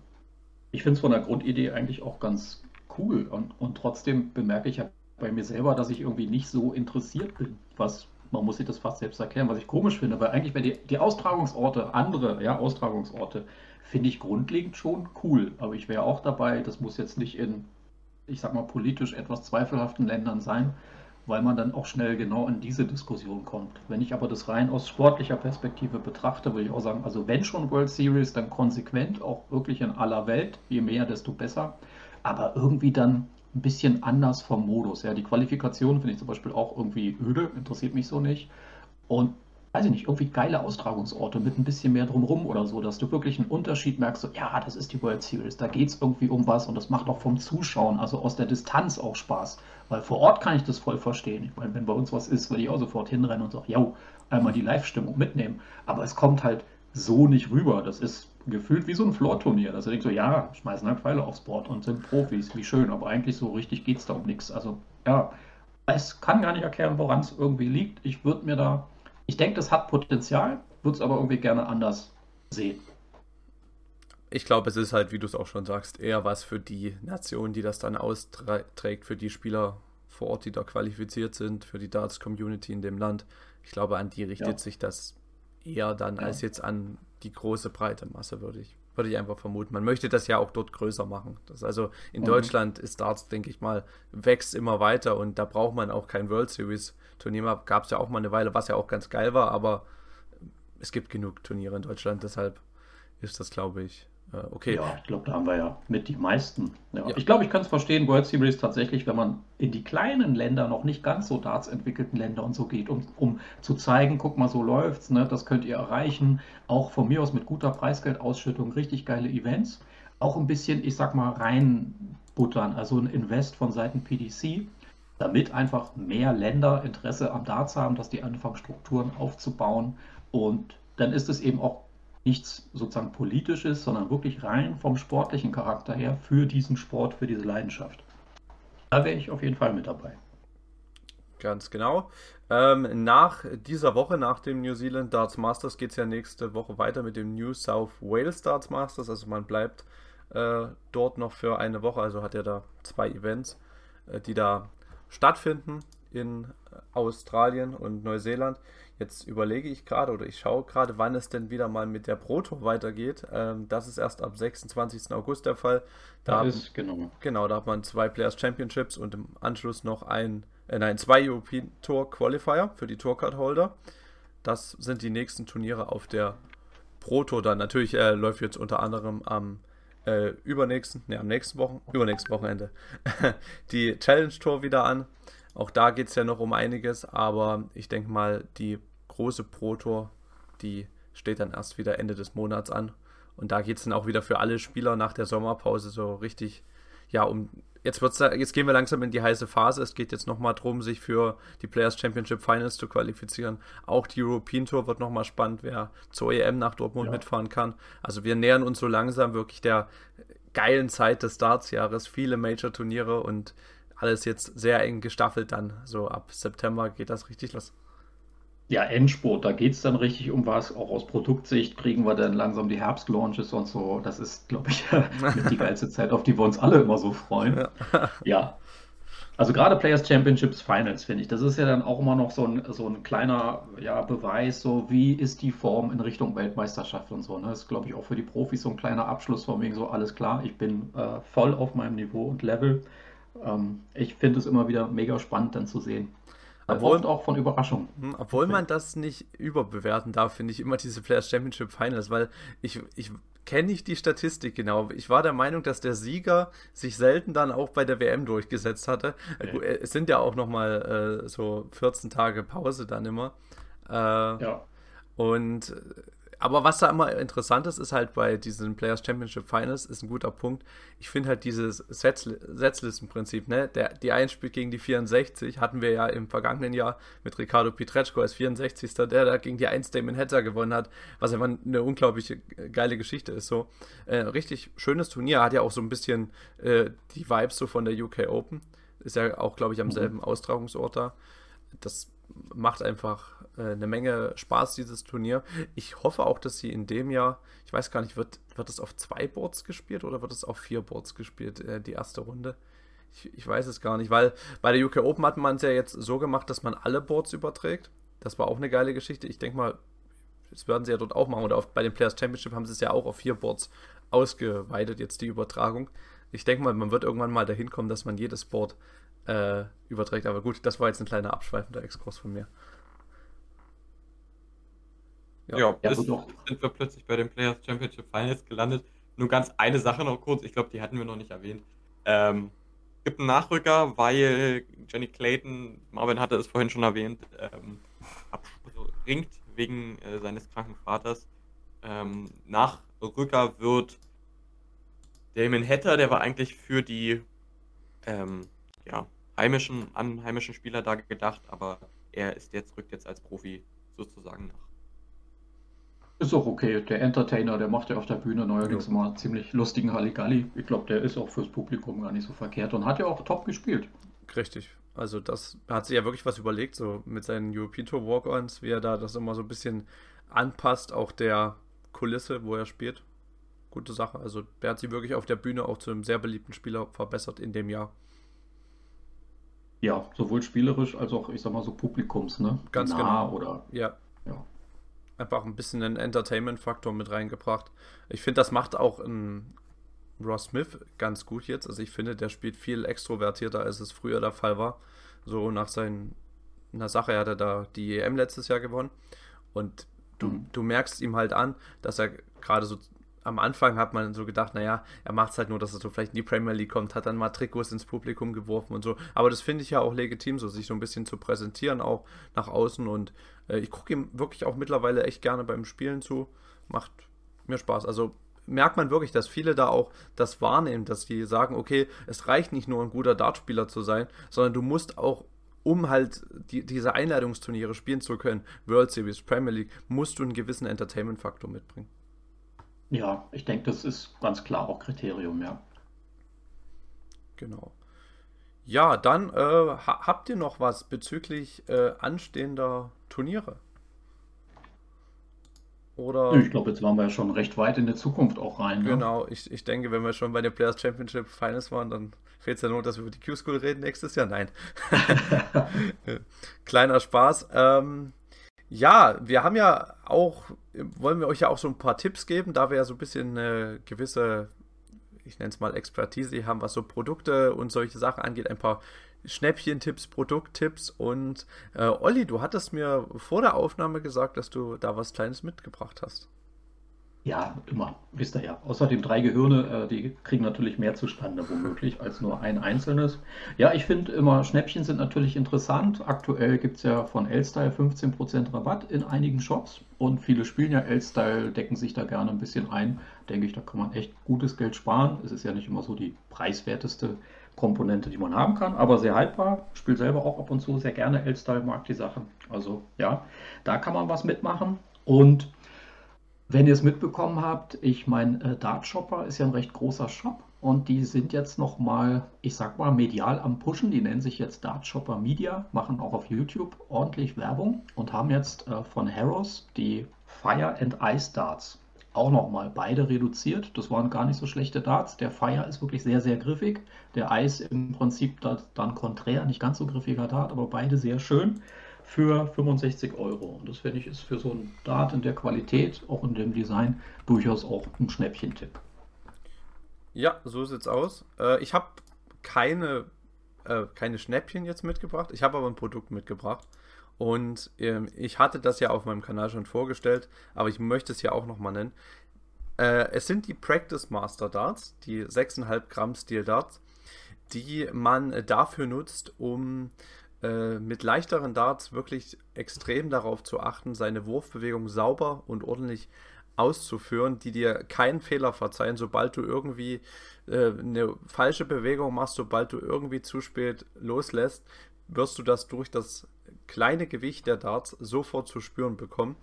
Ich finde es von der Grundidee eigentlich auch ganz cool und, und trotzdem bemerke ich ja bei mir selber, dass ich irgendwie nicht so interessiert bin, was man muss sich das fast selbst erklären, was ich komisch finde, weil eigentlich bei die, die Austragungsorte, andere ja, Austragungsorte, finde ich grundlegend schon cool, aber ich wäre auch dabei, das muss jetzt nicht in, ich sag mal, politisch etwas zweifelhaften Ländern sein, weil man dann auch schnell genau in diese Diskussion kommt. Wenn ich aber das rein aus sportlicher Perspektive betrachte, würde ich auch sagen, also wenn schon World Series, dann konsequent, auch wirklich in aller Welt, je mehr, desto besser, aber irgendwie dann ein bisschen anders vom Modus. Ja, die Qualifikation finde ich zum Beispiel auch irgendwie öde, interessiert mich so nicht. Und weiß ich nicht, irgendwie geile Austragungsorte mit ein bisschen mehr drumrum oder so, dass du wirklich einen Unterschied merkst, so, ja, das ist die World Series, da geht es irgendwie um was und das macht auch vom Zuschauen, also aus der Distanz auch Spaß. Weil vor Ort kann ich das voll verstehen. Ich meine, wenn bei uns was ist, würde ich auch sofort hinrennen und sagen, ja, einmal die Live-Stimmung mitnehmen. Aber es kommt halt so nicht rüber. Das ist gefühlt wie so ein Floor-Turnier. Dass du denkst so, ja, schmeißen halt Pfeile aufs Board und sind Profis, wie schön. Aber eigentlich so richtig geht es da um nichts. Also, ja, es kann gar nicht erklären, woran es irgendwie liegt. Ich würde mir da, ich denke, das hat Potenzial, würde es aber irgendwie gerne anders sehen. Ich glaube, es ist halt, wie du es auch schon sagst, eher was für die Nation, die das dann austrägt, für die Spieler vor Ort, die da qualifiziert sind, für die Darts-Community in dem Land. Ich glaube, an die richtet Ja. sich das eher dann Ja. als jetzt an die große breite Masse, würde ich, würde ich einfach vermuten. Man möchte das ja auch dort größer machen. Das also in Mhm. Deutschland ist Darts, denke ich mal, wächst immer weiter und da braucht man auch kein World Series Turnier mehr. Gab es ja auch mal eine Weile, was ja auch ganz geil war, aber es gibt genug Turniere in Deutschland, deshalb ist das, glaube ich, okay. Ja, ich glaube, da haben wir ja mit die meisten. Ja. Ja. Ich glaube, ich kann es verstehen, World Series tatsächlich, wenn man in die kleinen Länder, noch nicht ganz so Darts entwickelten Länder und so geht, um, um zu zeigen, guck mal, so läuft's, ne, das könnt ihr erreichen. Auch von mir aus mit guter Preisgeldausschüttung, richtig geile Events. Auch ein bisschen, ich sag mal, reinbuttern, also ein Invest von Seiten PDC, damit einfach mehr Länder Interesse am Darts haben, dass die anfangen, Strukturen aufzubauen. Und dann ist es eben auch nichts sozusagen politisches, sondern wirklich rein vom sportlichen Charakter her für diesen Sport, für diese Leidenschaft. Da wäre ich auf jeden Fall mit dabei. Ganz genau. Ähm, nach dieser Woche, nach dem New Zealand Darts Masters, geht es ja nächste Woche weiter mit dem New South Wales Darts Masters. Also man bleibt äh, dort noch für eine Woche. Also hat er da zwei Events, äh, die da stattfinden in Australien und Neuseeland. Jetzt überlege ich gerade oder ich schaue gerade, wann es denn wieder mal mit der Pro Tour weitergeht. Ähm, das ist erst ab 26. August der Fall. Da Da haben- ist, genau. Genau, da hat man zwei Players Championships und im Anschluss noch ein, äh, nein, zwei European Tour Qualifier für die Tourcard Holder. Das sind die nächsten Turniere auf der Pro Tour dann. Natürlich äh, läuft jetzt unter anderem am äh, übernächsten, ne, am nächsten Wochen, übernächsten Wochenende die Challenge Tour wieder an. Auch da geht es ja noch um einiges, aber ich denke mal, die große Pro Tour, die steht dann erst wieder Ende des Monats an. Und da geht es dann auch wieder für alle Spieler nach der Sommerpause so richtig, ja, um. Jetzt, wird's, jetzt gehen wir langsam in die heiße Phase. Es geht jetzt nochmal darum, sich für die Players Championship Finals zu qualifizieren. Auch die European Tour wird nochmal spannend, wer zur EM nach Dortmund Ja. mitfahren kann. Also wir nähern uns so langsam wirklich der geilen Zeit des Darts-Jahres. Viele Major-Turniere und alles jetzt sehr eng gestaffelt dann. So ab September geht das richtig los. Ja, Endspurt, da geht es dann richtig um was. Auch aus Produktsicht kriegen wir dann langsam die Herbstlaunches und so. Das ist, glaube ich, die geilste Zeit, auf die wir uns alle immer so freuen. Ja. Also gerade Players Championships Finals, finde ich, das ist ja dann auch immer noch so ein, so ein kleiner ja, Beweis, so wie ist die Form in Richtung Weltmeisterschaft und so. Ne? Das ist, glaube ich, auch für die Profis so ein kleiner Abschluss von wegen so, alles klar, ich bin äh, voll auf meinem Niveau und Level. Ähm, ich finde es immer wieder mega spannend dann zu sehen. Obwohl, und auch von Überraschung. Hm, obwohl man das nicht überbewerten darf, finde ich immer diese Players Championship Finals, weil ich, ich kenne nicht die Statistik genau. Ich war der Meinung, dass der Sieger sich selten dann auch bei der WM durchgesetzt hatte. Okay. Es sind ja auch nochmal äh, so 14 Tage Pause dann immer. Äh, ja. Und aber was da immer interessant ist, ist halt bei diesen Players Championship Finals, ist ein guter Punkt. Ich finde halt dieses Setzlistenprinzip, ne? Der, die 1 spielt gegen die 64, hatten wir ja im vergangenen Jahr mit Ricardo Pietreczko als 64. Der da gegen die 1 Damon Hatter gewonnen hat, was einfach eine unglaubliche geile Geschichte ist. So, äh, richtig schönes Turnier, hat ja auch so ein bisschen äh, die Vibes so von der UK Open. Ist ja auch, glaube ich, am mhm. selben Austragungsort da. Das macht einfach äh, eine Menge Spaß, dieses Turnier. Ich hoffe auch, dass sie in dem Jahr, ich weiß gar nicht, wird, wird es auf zwei Boards gespielt oder wird es auf vier Boards gespielt, äh, die erste Runde? Ich, ich, weiß es gar nicht, weil bei der UK Open hat man es ja jetzt so gemacht, dass man alle Boards überträgt. Das war auch eine geile Geschichte. Ich denke mal, das werden sie ja dort auch machen. Oder auf, bei den Players Championship haben sie es ja auch auf vier Boards ausgeweitet, jetzt die Übertragung. Ich denke mal, man wird irgendwann mal dahin kommen, dass man jedes Board äh, überträgt. Aber gut, das war jetzt ein kleiner abschweifender Exkurs von mir. Ja, ja, ja ist, sind wir plötzlich bei den Players Championship Finals gelandet. Nur ganz eine Sache noch kurz, ich glaube, die hatten wir noch nicht erwähnt. Ähm, gibt einen Nachrücker, weil Jenny Clayton, Marvin hatte es vorhin schon erwähnt, ähm, abspringt wegen äh, seines kranken Vaters. Ähm, Nachrücker wird Damon Hatter, der war eigentlich für die ähm, ja, heimischen, an heimischen Spieler da gedacht, aber er ist jetzt, rückt jetzt als Profi sozusagen nach. Ist auch okay. Der Entertainer, der macht ja auf der Bühne neuerdings ja. immer ziemlich lustigen Halligalli. Ich glaube, der ist auch fürs Publikum gar nicht so verkehrt und hat ja auch top gespielt. Richtig. Also das hat sich ja wirklich was überlegt, so mit seinen European Tour Walk-Ons, wie er da das immer so ein bisschen anpasst, auch der Kulisse, wo er spielt. Gute Sache. Also der hat sich wirklich auf der Bühne auch zu einem sehr beliebten Spieler verbessert in dem Jahr. Ja, sowohl spielerisch als auch, ich sag mal, so Publikums, ne? Ganz nah genau. oder. Ja. ja. Einfach ein bisschen einen Entertainment-Faktor mit reingebracht. Ich finde, das macht auch ein Ross Smith ganz gut jetzt. Also ich finde, der spielt viel extrovertierter, als es früher der Fall war. So nach seiner Sache hat er da die EM letztes Jahr gewonnen. Und du, mhm. du merkst ihm halt an, dass er gerade so am Anfang hat man so gedacht, naja, er macht es halt nur, dass er so vielleicht in die Premier League kommt, hat dann mal Trikots ins Publikum geworfen und so. Aber das finde ich ja auch legitim, so sich so ein bisschen zu präsentieren, auch nach außen. Und äh, ich gucke ihm wirklich auch mittlerweile echt gerne beim Spielen zu. Macht mir Spaß. Also merkt man wirklich, dass viele da auch das wahrnehmen, dass die sagen, okay, es reicht nicht nur ein guter Dartspieler zu sein, sondern du musst auch um halt die, diese Einladungsturniere spielen zu können, World Series, Premier League, musst du einen gewissen Entertainment-Faktor mitbringen. Ja, ich denke, das ist ganz klar auch Kriterium, ja. Genau. Ja, dann äh, habt ihr noch was bezüglich äh, anstehender Turniere? Oder? Ich glaube, jetzt waren wir ja schon recht weit in der Zukunft auch rein. Ne? Genau, ich, ich denke, wenn wir schon bei den Players Championship Finals waren, dann fehlt es ja nur, dass wir über die Q-School reden nächstes Jahr. Nein. Kleiner Spaß. Ähm, ja, wir haben ja auch, wollen wir euch ja auch so ein paar Tipps geben, da wir ja so ein bisschen eine gewisse, ich nenne es mal Expertise haben, was so Produkte und solche Sachen angeht, ein paar Schnäppchentipps, Produkttipps und äh, Olli, du hattest mir vor der Aufnahme gesagt, dass du da was Kleines mitgebracht hast. Ja, immer, wisst ihr ja. Außerdem drei Gehirne, äh, die kriegen natürlich mehr zustande, womöglich, als nur ein einzelnes. Ja, ich finde immer, Schnäppchen sind natürlich interessant. Aktuell gibt es ja von L-Style 15% Rabatt in einigen Shops und viele spielen ja L-Style, decken sich da gerne ein bisschen ein. Denke ich, da kann man echt gutes Geld sparen. Es ist ja nicht immer so die preiswerteste Komponente, die man haben kann, aber sehr haltbar. Spielt selber auch ab und zu sehr gerne L-Style, mag die Sachen. Also ja, da kann man was mitmachen und wenn ihr es mitbekommen habt, ich meine, äh, Dart Shopper ist ja ein recht großer Shop und die sind jetzt nochmal, ich sag mal, medial am Pushen. Die nennen sich jetzt Dart Shopper Media, machen auch auf YouTube ordentlich Werbung und haben jetzt äh, von Harrows die Fire and Ice Darts auch nochmal beide reduziert. Das waren gar nicht so schlechte Darts. Der Fire ist wirklich sehr, sehr griffig. Der Ice im Prinzip dann konträr, nicht ganz so griffiger Dart, aber beide sehr schön für 65 Euro. Und das finde ich ist für so ein Dart in der Qualität, auch in dem Design, durchaus auch ein Schnäppchen-Tipp. Ja, so sieht's aus. Äh, ich habe keine, äh, keine Schnäppchen jetzt mitgebracht. Ich habe aber ein Produkt mitgebracht. Und ähm, ich hatte das ja auf meinem Kanal schon vorgestellt, aber ich möchte es ja auch nochmal nennen. Äh, es sind die Practice Master Darts, die 6,5 Gramm Steel Darts, die man dafür nutzt, um äh, mit leichteren Darts wirklich extrem darauf zu achten, seine Wurfbewegung sauber und ordentlich auszuführen, die dir keinen Fehler verzeihen, sobald du irgendwie äh, eine falsche Bewegung machst, sobald du irgendwie zu spät loslässt, wirst du das durch das kleine Gewicht der Darts sofort zu spüren bekommen.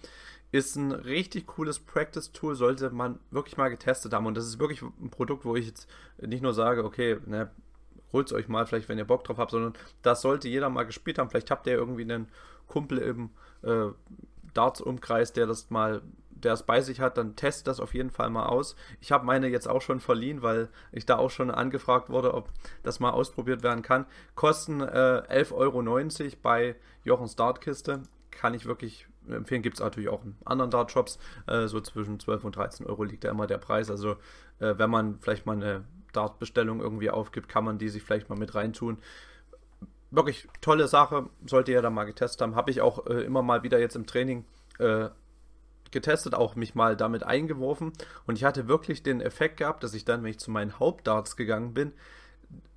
Ist ein richtig cooles Practice-Tool, sollte man wirklich mal getestet haben. Und das ist wirklich ein Produkt, wo ich jetzt nicht nur sage, okay, ne, holt es euch mal, vielleicht wenn ihr Bock drauf habt, sondern das sollte jeder mal gespielt haben. Vielleicht habt ihr irgendwie einen Kumpel im äh, Darts-Umkreis, der das mal der es bei sich hat, dann testet das auf jeden Fall mal aus. Ich habe meine jetzt auch schon verliehen, weil ich da auch schon angefragt wurde, ob das mal ausprobiert werden kann. Kosten äh, 11,90 Euro bei Jochens Dartkiste. Kann ich wirklich empfehlen. Gibt es natürlich auch in anderen Dart-Shops. Äh, so zwischen 12 und 13 Euro liegt da immer der Preis. Also äh, wenn man vielleicht mal eine Dart-Bestellung irgendwie aufgibt, kann man die sich vielleicht mal mit reintun wirklich tolle Sache, sollte ihr da mal getestet haben. Habe ich auch äh, immer mal wieder jetzt im Training äh, getestet, auch mich mal damit eingeworfen und ich hatte wirklich den Effekt gehabt, dass ich dann, wenn ich zu meinen Hauptdarts gegangen bin,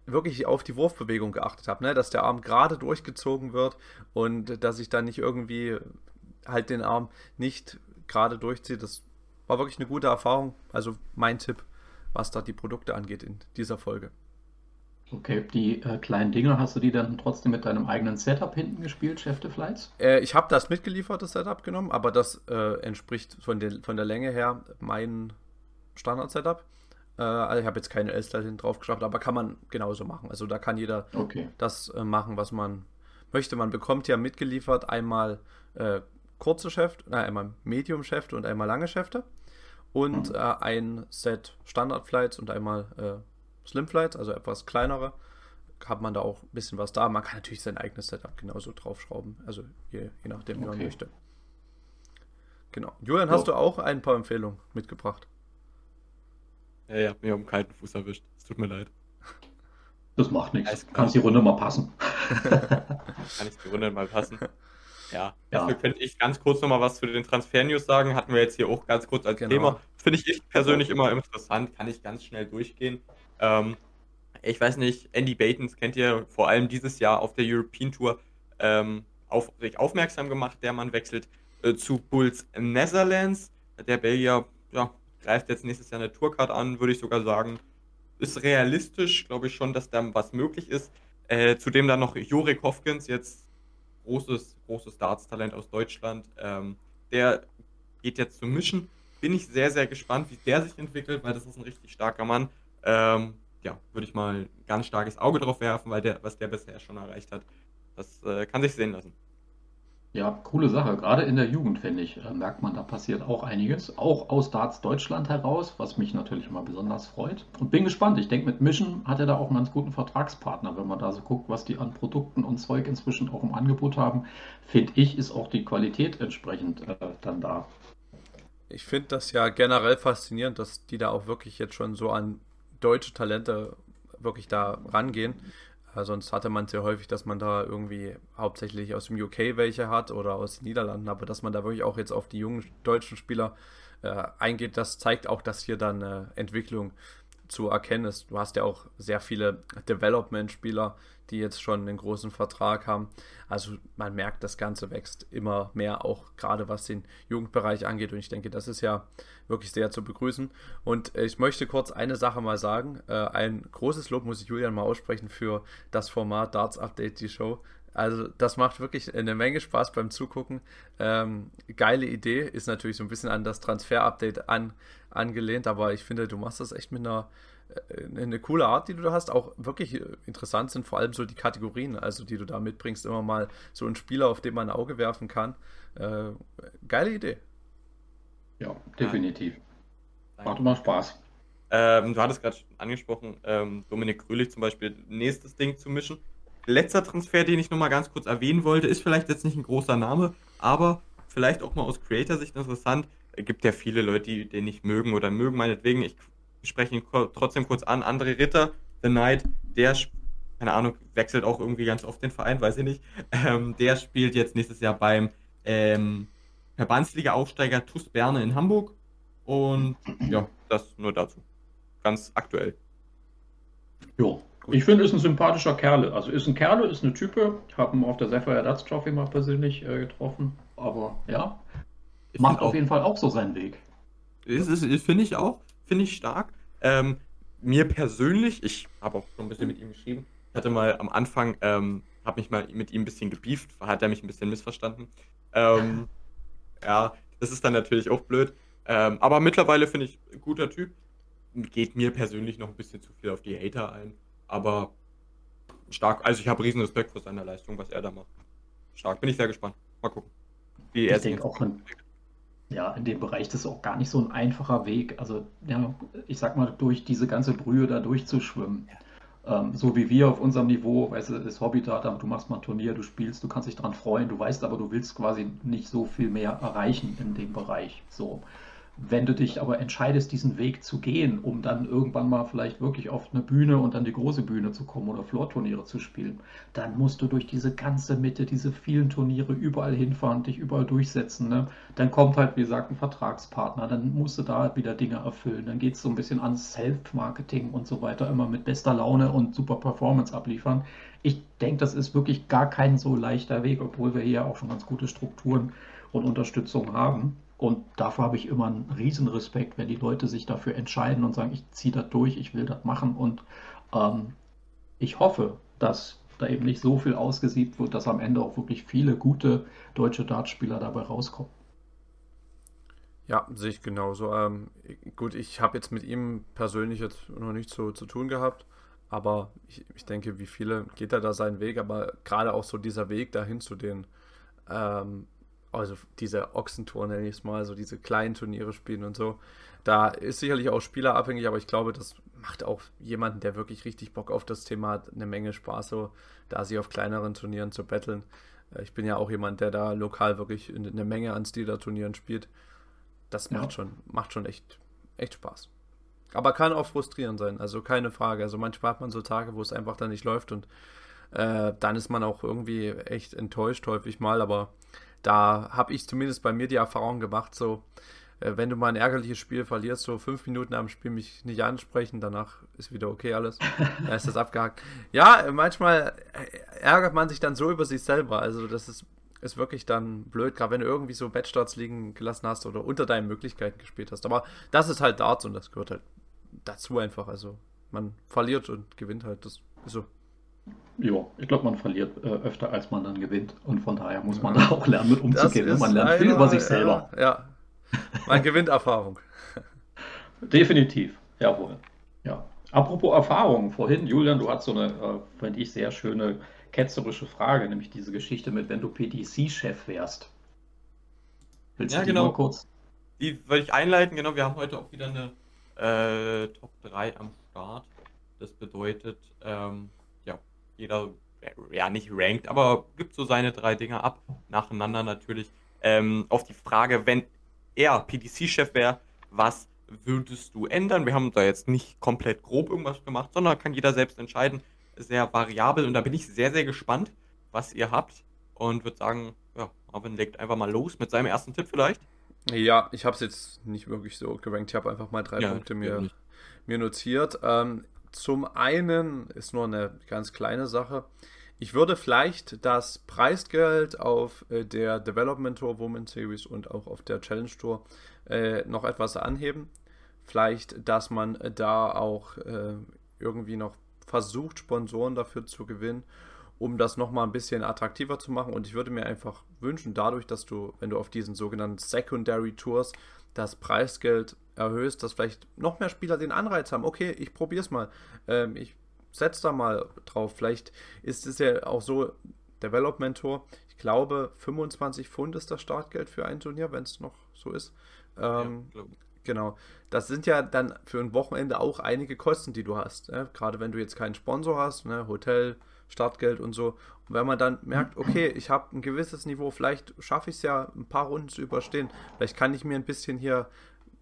wirklich auf die Wurfbewegung geachtet habe, ne? dass der Arm gerade durchgezogen wird und dass ich dann nicht irgendwie halt den Arm nicht gerade durchziehe. Das war wirklich eine gute Erfahrung. Also mein Tipp, was da die Produkte angeht in dieser Folge. Okay, die äh, kleinen Dinger, hast du die dann trotzdem mit deinem eigenen Setup hinten gespielt, Chef de Flights? Äh, ich habe das mitgelieferte Setup genommen, aber das äh, entspricht von, der, von der Länge her meinem Standard-Setup. Äh, also ich habe jetzt keine L-Style hinten drauf geschafft, aber kann man genauso machen. Also da kann jeder okay. das äh, machen, was man möchte. Man bekommt ja mitgeliefert einmal äh, kurze Schäfte, einmal Medium-Schäfte und einmal lange Schäfte und mhm. ein Set Standard-Flights und einmal Slimflights, also etwas kleinere, hat man da auch ein bisschen was da. Man kann natürlich sein eigenes Setup genauso draufschrauben, also je, je nachdem, wie okay. man möchte. Genau. Julian, hast du auch ein paar Empfehlungen mitgebracht? Ja, ja, mir um kalten Fuß erwischt. Es tut mir leid. Das macht nichts. Kannst die Runde mal passen. Kann ich die Runde mal passen? Ja, ja. dafür könnte ich ganz kurz nochmal was zu den Transfer-News sagen. Hatten wir jetzt hier auch ganz kurz als genau. Thema. Finde ich persönlich immer interessant. Kann ich ganz schnell durchgehen. Ähm, ich weiß nicht, Andy Batens kennt ihr vor allem dieses Jahr auf der European Tour ähm, auf sich aufmerksam gemacht. Der Mann wechselt äh, zu Bulls Netherlands. Der Belgier ja, greift jetzt nächstes Jahr eine Tourcard an, würde ich sogar sagen. Ist realistisch, glaube ich schon, dass da was möglich ist. Äh, zudem dann noch Jorik Hofkins, jetzt großes, großes Darts-Talent aus Deutschland. Ähm, der geht jetzt zum Mischen. Bin ich sehr, sehr gespannt, wie der sich entwickelt, weil das ist ein richtig starker Mann. Ähm, ja, würde ich mal ein ganz starkes Auge drauf werfen, weil der, was der bisher schon erreicht hat, das äh, kann sich sehen lassen. Ja, coole Sache. Gerade in der Jugend, finde ich, äh, merkt man, da passiert auch einiges. Auch aus Darts Deutschland heraus, was mich natürlich immer besonders freut. Und bin gespannt. Ich denke, mit Mission hat er da auch einen ganz guten Vertragspartner, wenn man da so guckt, was die an Produkten und Zeug inzwischen auch im Angebot haben. Finde ich, ist auch die Qualität entsprechend äh, dann da. Ich finde das ja generell faszinierend, dass die da auch wirklich jetzt schon so an deutsche Talente wirklich da rangehen. Äh, sonst hatte man ja häufig, dass man da irgendwie hauptsächlich aus dem UK welche hat oder aus den Niederlanden, aber dass man da wirklich auch jetzt auf die jungen deutschen Spieler äh, eingeht, das zeigt auch, dass hier dann äh, Entwicklung zu erkennen ist. Du hast ja auch sehr viele Development-Spieler, die jetzt schon einen großen Vertrag haben. Also man merkt, das Ganze wächst immer mehr, auch gerade was den Jugendbereich angeht. Und ich denke, das ist ja wirklich sehr zu begrüßen. Und ich möchte kurz eine Sache mal sagen. Äh, ein großes Lob muss ich Julian mal aussprechen für das Format Darts Update, die Show. Also das macht wirklich eine Menge Spaß beim Zugucken. Ähm, geile Idee, ist natürlich so ein bisschen an das Transfer-Update an, angelehnt, aber ich finde, du machst das echt mit einer äh, eine coole Art, die du da hast. Auch wirklich äh, interessant sind vor allem so die Kategorien, also die du da mitbringst. Immer mal so ein Spieler, auf den man ein Auge werfen kann. Äh, geile Idee. Ja, definitiv. Macht immer Spaß. Ähm, du hattest gerade angesprochen, ähm, Dominik Grülich zum Beispiel, nächstes Ding zu mischen. Letzter Transfer, den ich nochmal ganz kurz erwähnen wollte, ist vielleicht jetzt nicht ein großer Name, aber vielleicht auch mal aus Creator-Sicht interessant. Es gibt ja viele Leute, die den nicht mögen oder mögen meinetwegen. Ich spreche ihn trotzdem kurz an. André Ritter, The Knight, der, keine Ahnung, wechselt auch irgendwie ganz oft den Verein, weiß ich nicht. Ähm, der spielt jetzt nächstes Jahr beim ähm, Verbandsliga-Aufsteiger TuS Berne in Hamburg. Und ja, das nur dazu. Ganz aktuell. Jo. Ich finde, ist ein sympathischer Kerl. Also ist ein Kerl, ist eine Type. Ich habe ihn auf der Sapphire Darts Trophy mal persönlich äh, getroffen. Aber ja, ich macht auf auch, jeden Fall auch so seinen Weg. Finde ich auch. Finde ich stark. Ähm, mir persönlich, ich habe auch schon ein bisschen mit ihm geschrieben, ich hatte mal am Anfang, ähm, habe mich mal mit ihm ein bisschen gebieft, hat er mich ein bisschen missverstanden. Ähm, ja, das ist dann natürlich auch blöd. Ähm, aber mittlerweile finde ich ein guter Typ. Geht mir persönlich noch ein bisschen zu viel auf die Hater ein. Aber stark, also ich habe riesen Respekt vor seiner Leistung, was er da macht. Stark, bin ich sehr gespannt. Mal gucken. Wie er ich denke auch, in, ja, in dem Bereich das ist auch gar nicht so ein einfacher Weg. Also, ja, ich sag mal, durch diese ganze Brühe da durchzuschwimmen. Ja. Ähm, so wie wir auf unserem Niveau, weißt du, das Hobby da, du machst mal ein Turnier, du spielst, du kannst dich daran freuen, du weißt aber, du willst quasi nicht so viel mehr erreichen in dem Bereich. So. Wenn du dich aber entscheidest, diesen Weg zu gehen, um dann irgendwann mal vielleicht wirklich auf eine Bühne und dann die große Bühne zu kommen oder Floor-Turniere zu spielen, dann musst du durch diese ganze Mitte, diese vielen Turniere überall hinfahren, dich überall durchsetzen. Ne? Dann kommt halt, wie gesagt, ein Vertragspartner, dann musst du da wieder Dinge erfüllen. Dann geht es so ein bisschen an Self-Marketing und so weiter, immer mit bester Laune und super Performance abliefern. Ich denke, das ist wirklich gar kein so leichter Weg, obwohl wir hier auch schon ganz gute Strukturen und Unterstützung haben. Und dafür habe ich immer einen riesen Respekt, wenn die Leute sich dafür entscheiden und sagen, ich ziehe das durch, ich will das machen. Und ähm, ich hoffe, dass da eben nicht so viel ausgesiebt wird, dass am Ende auch wirklich viele gute deutsche Dartspieler dabei rauskommen. Ja, sehe ich genauso. Ähm, gut, ich habe jetzt mit ihm persönlich jetzt noch nicht so zu tun gehabt, aber ich, ich denke, wie viele geht er da seinen Weg, aber gerade auch so dieser Weg dahin zu den ähm, also diese Ochsentour nenne ich es mal, so diese kleinen Turniere spielen und so. Da ist sicherlich auch spielerabhängig, aber ich glaube, das macht auch jemanden, der wirklich richtig Bock auf das Thema hat, eine Menge Spaß, so da sie auf kleineren Turnieren zu betteln. Äh, ich bin ja auch jemand, der da lokal wirklich eine Menge an Steeler-Turnieren spielt. Das macht ja. schon, macht schon echt, echt Spaß. Aber kann auch frustrierend sein, also keine Frage. Also manchmal hat man so Tage, wo es einfach dann nicht läuft und äh, dann ist man auch irgendwie echt enttäuscht häufig mal, aber da habe ich zumindest bei mir die Erfahrung gemacht, so, äh, wenn du mal ein ärgerliches Spiel verlierst, so fünf Minuten am Spiel mich nicht ansprechen, danach ist wieder okay alles. Dann ist das abgehakt. Ja, manchmal äh, ärgert man sich dann so über sich selber. Also, das ist, ist wirklich dann blöd, gerade wenn du irgendwie so Batchstarts liegen gelassen hast oder unter deinen Möglichkeiten gespielt hast. Aber das ist halt Darts und das gehört halt dazu einfach. Also, man verliert und gewinnt halt. Das ist so. Ja, ich glaube, man verliert äh, öfter, als man dann gewinnt. Und von daher muss man ja. da auch lernen, mit umzugehen. Man lernt viel über sich selber. Ja, ja. man gewinnt Erfahrung. Definitiv, jawohl. Ja. Apropos Erfahrung, vorhin, Julian, du hast so eine, äh, finde ich, sehr schöne ketzerische Frage, nämlich diese Geschichte mit, wenn du PDC-Chef wärst. Willst ja, du die genau. mal kurz? Die würde ich einleiten, genau. Wir haben heute auch wieder eine äh, Top 3 am Start. Das bedeutet, ähm, jeder, ja nicht rankt, aber gibt so seine drei Dinge ab, nacheinander natürlich. Ähm, auf die Frage, wenn er PDC-Chef wäre, was würdest du ändern? Wir haben da jetzt nicht komplett grob irgendwas gemacht, sondern kann jeder selbst entscheiden. Sehr variabel und da bin ich sehr, sehr gespannt, was ihr habt und würde sagen, ja, Marvin legt einfach mal los mit seinem ersten Tipp vielleicht. Ja, ich habe es jetzt nicht wirklich so gerankt. Ich habe einfach mal drei ja, Punkte mir, mir notiert. Ähm, zum einen ist nur eine ganz kleine Sache. Ich würde vielleicht das Preisgeld auf äh, der Development Tour Women Series und auch auf der Challenge Tour äh, noch etwas anheben. Vielleicht, dass man da auch äh, irgendwie noch versucht, Sponsoren dafür zu gewinnen, um das nochmal ein bisschen attraktiver zu machen. Und ich würde mir einfach wünschen, dadurch, dass du, wenn du auf diesen sogenannten Secondary Tours das Preisgeld erhöhst, dass vielleicht noch mehr Spieler den Anreiz haben, okay, ich probiere es mal. Ähm, ich setze da mal drauf. Vielleicht ist es ja auch so, Development Tour, ich glaube 25 Pfund ist das Startgeld für ein Turnier, wenn es noch so ist. Ähm, ja, genau. Das sind ja dann für ein Wochenende auch einige Kosten, die du hast. Ne? Gerade wenn du jetzt keinen Sponsor hast, ne? Hotel, Startgeld und so. Und wenn man dann merkt, okay, ich habe ein gewisses Niveau, vielleicht schaffe ich es ja, ein paar Runden zu überstehen. Vielleicht kann ich mir ein bisschen hier,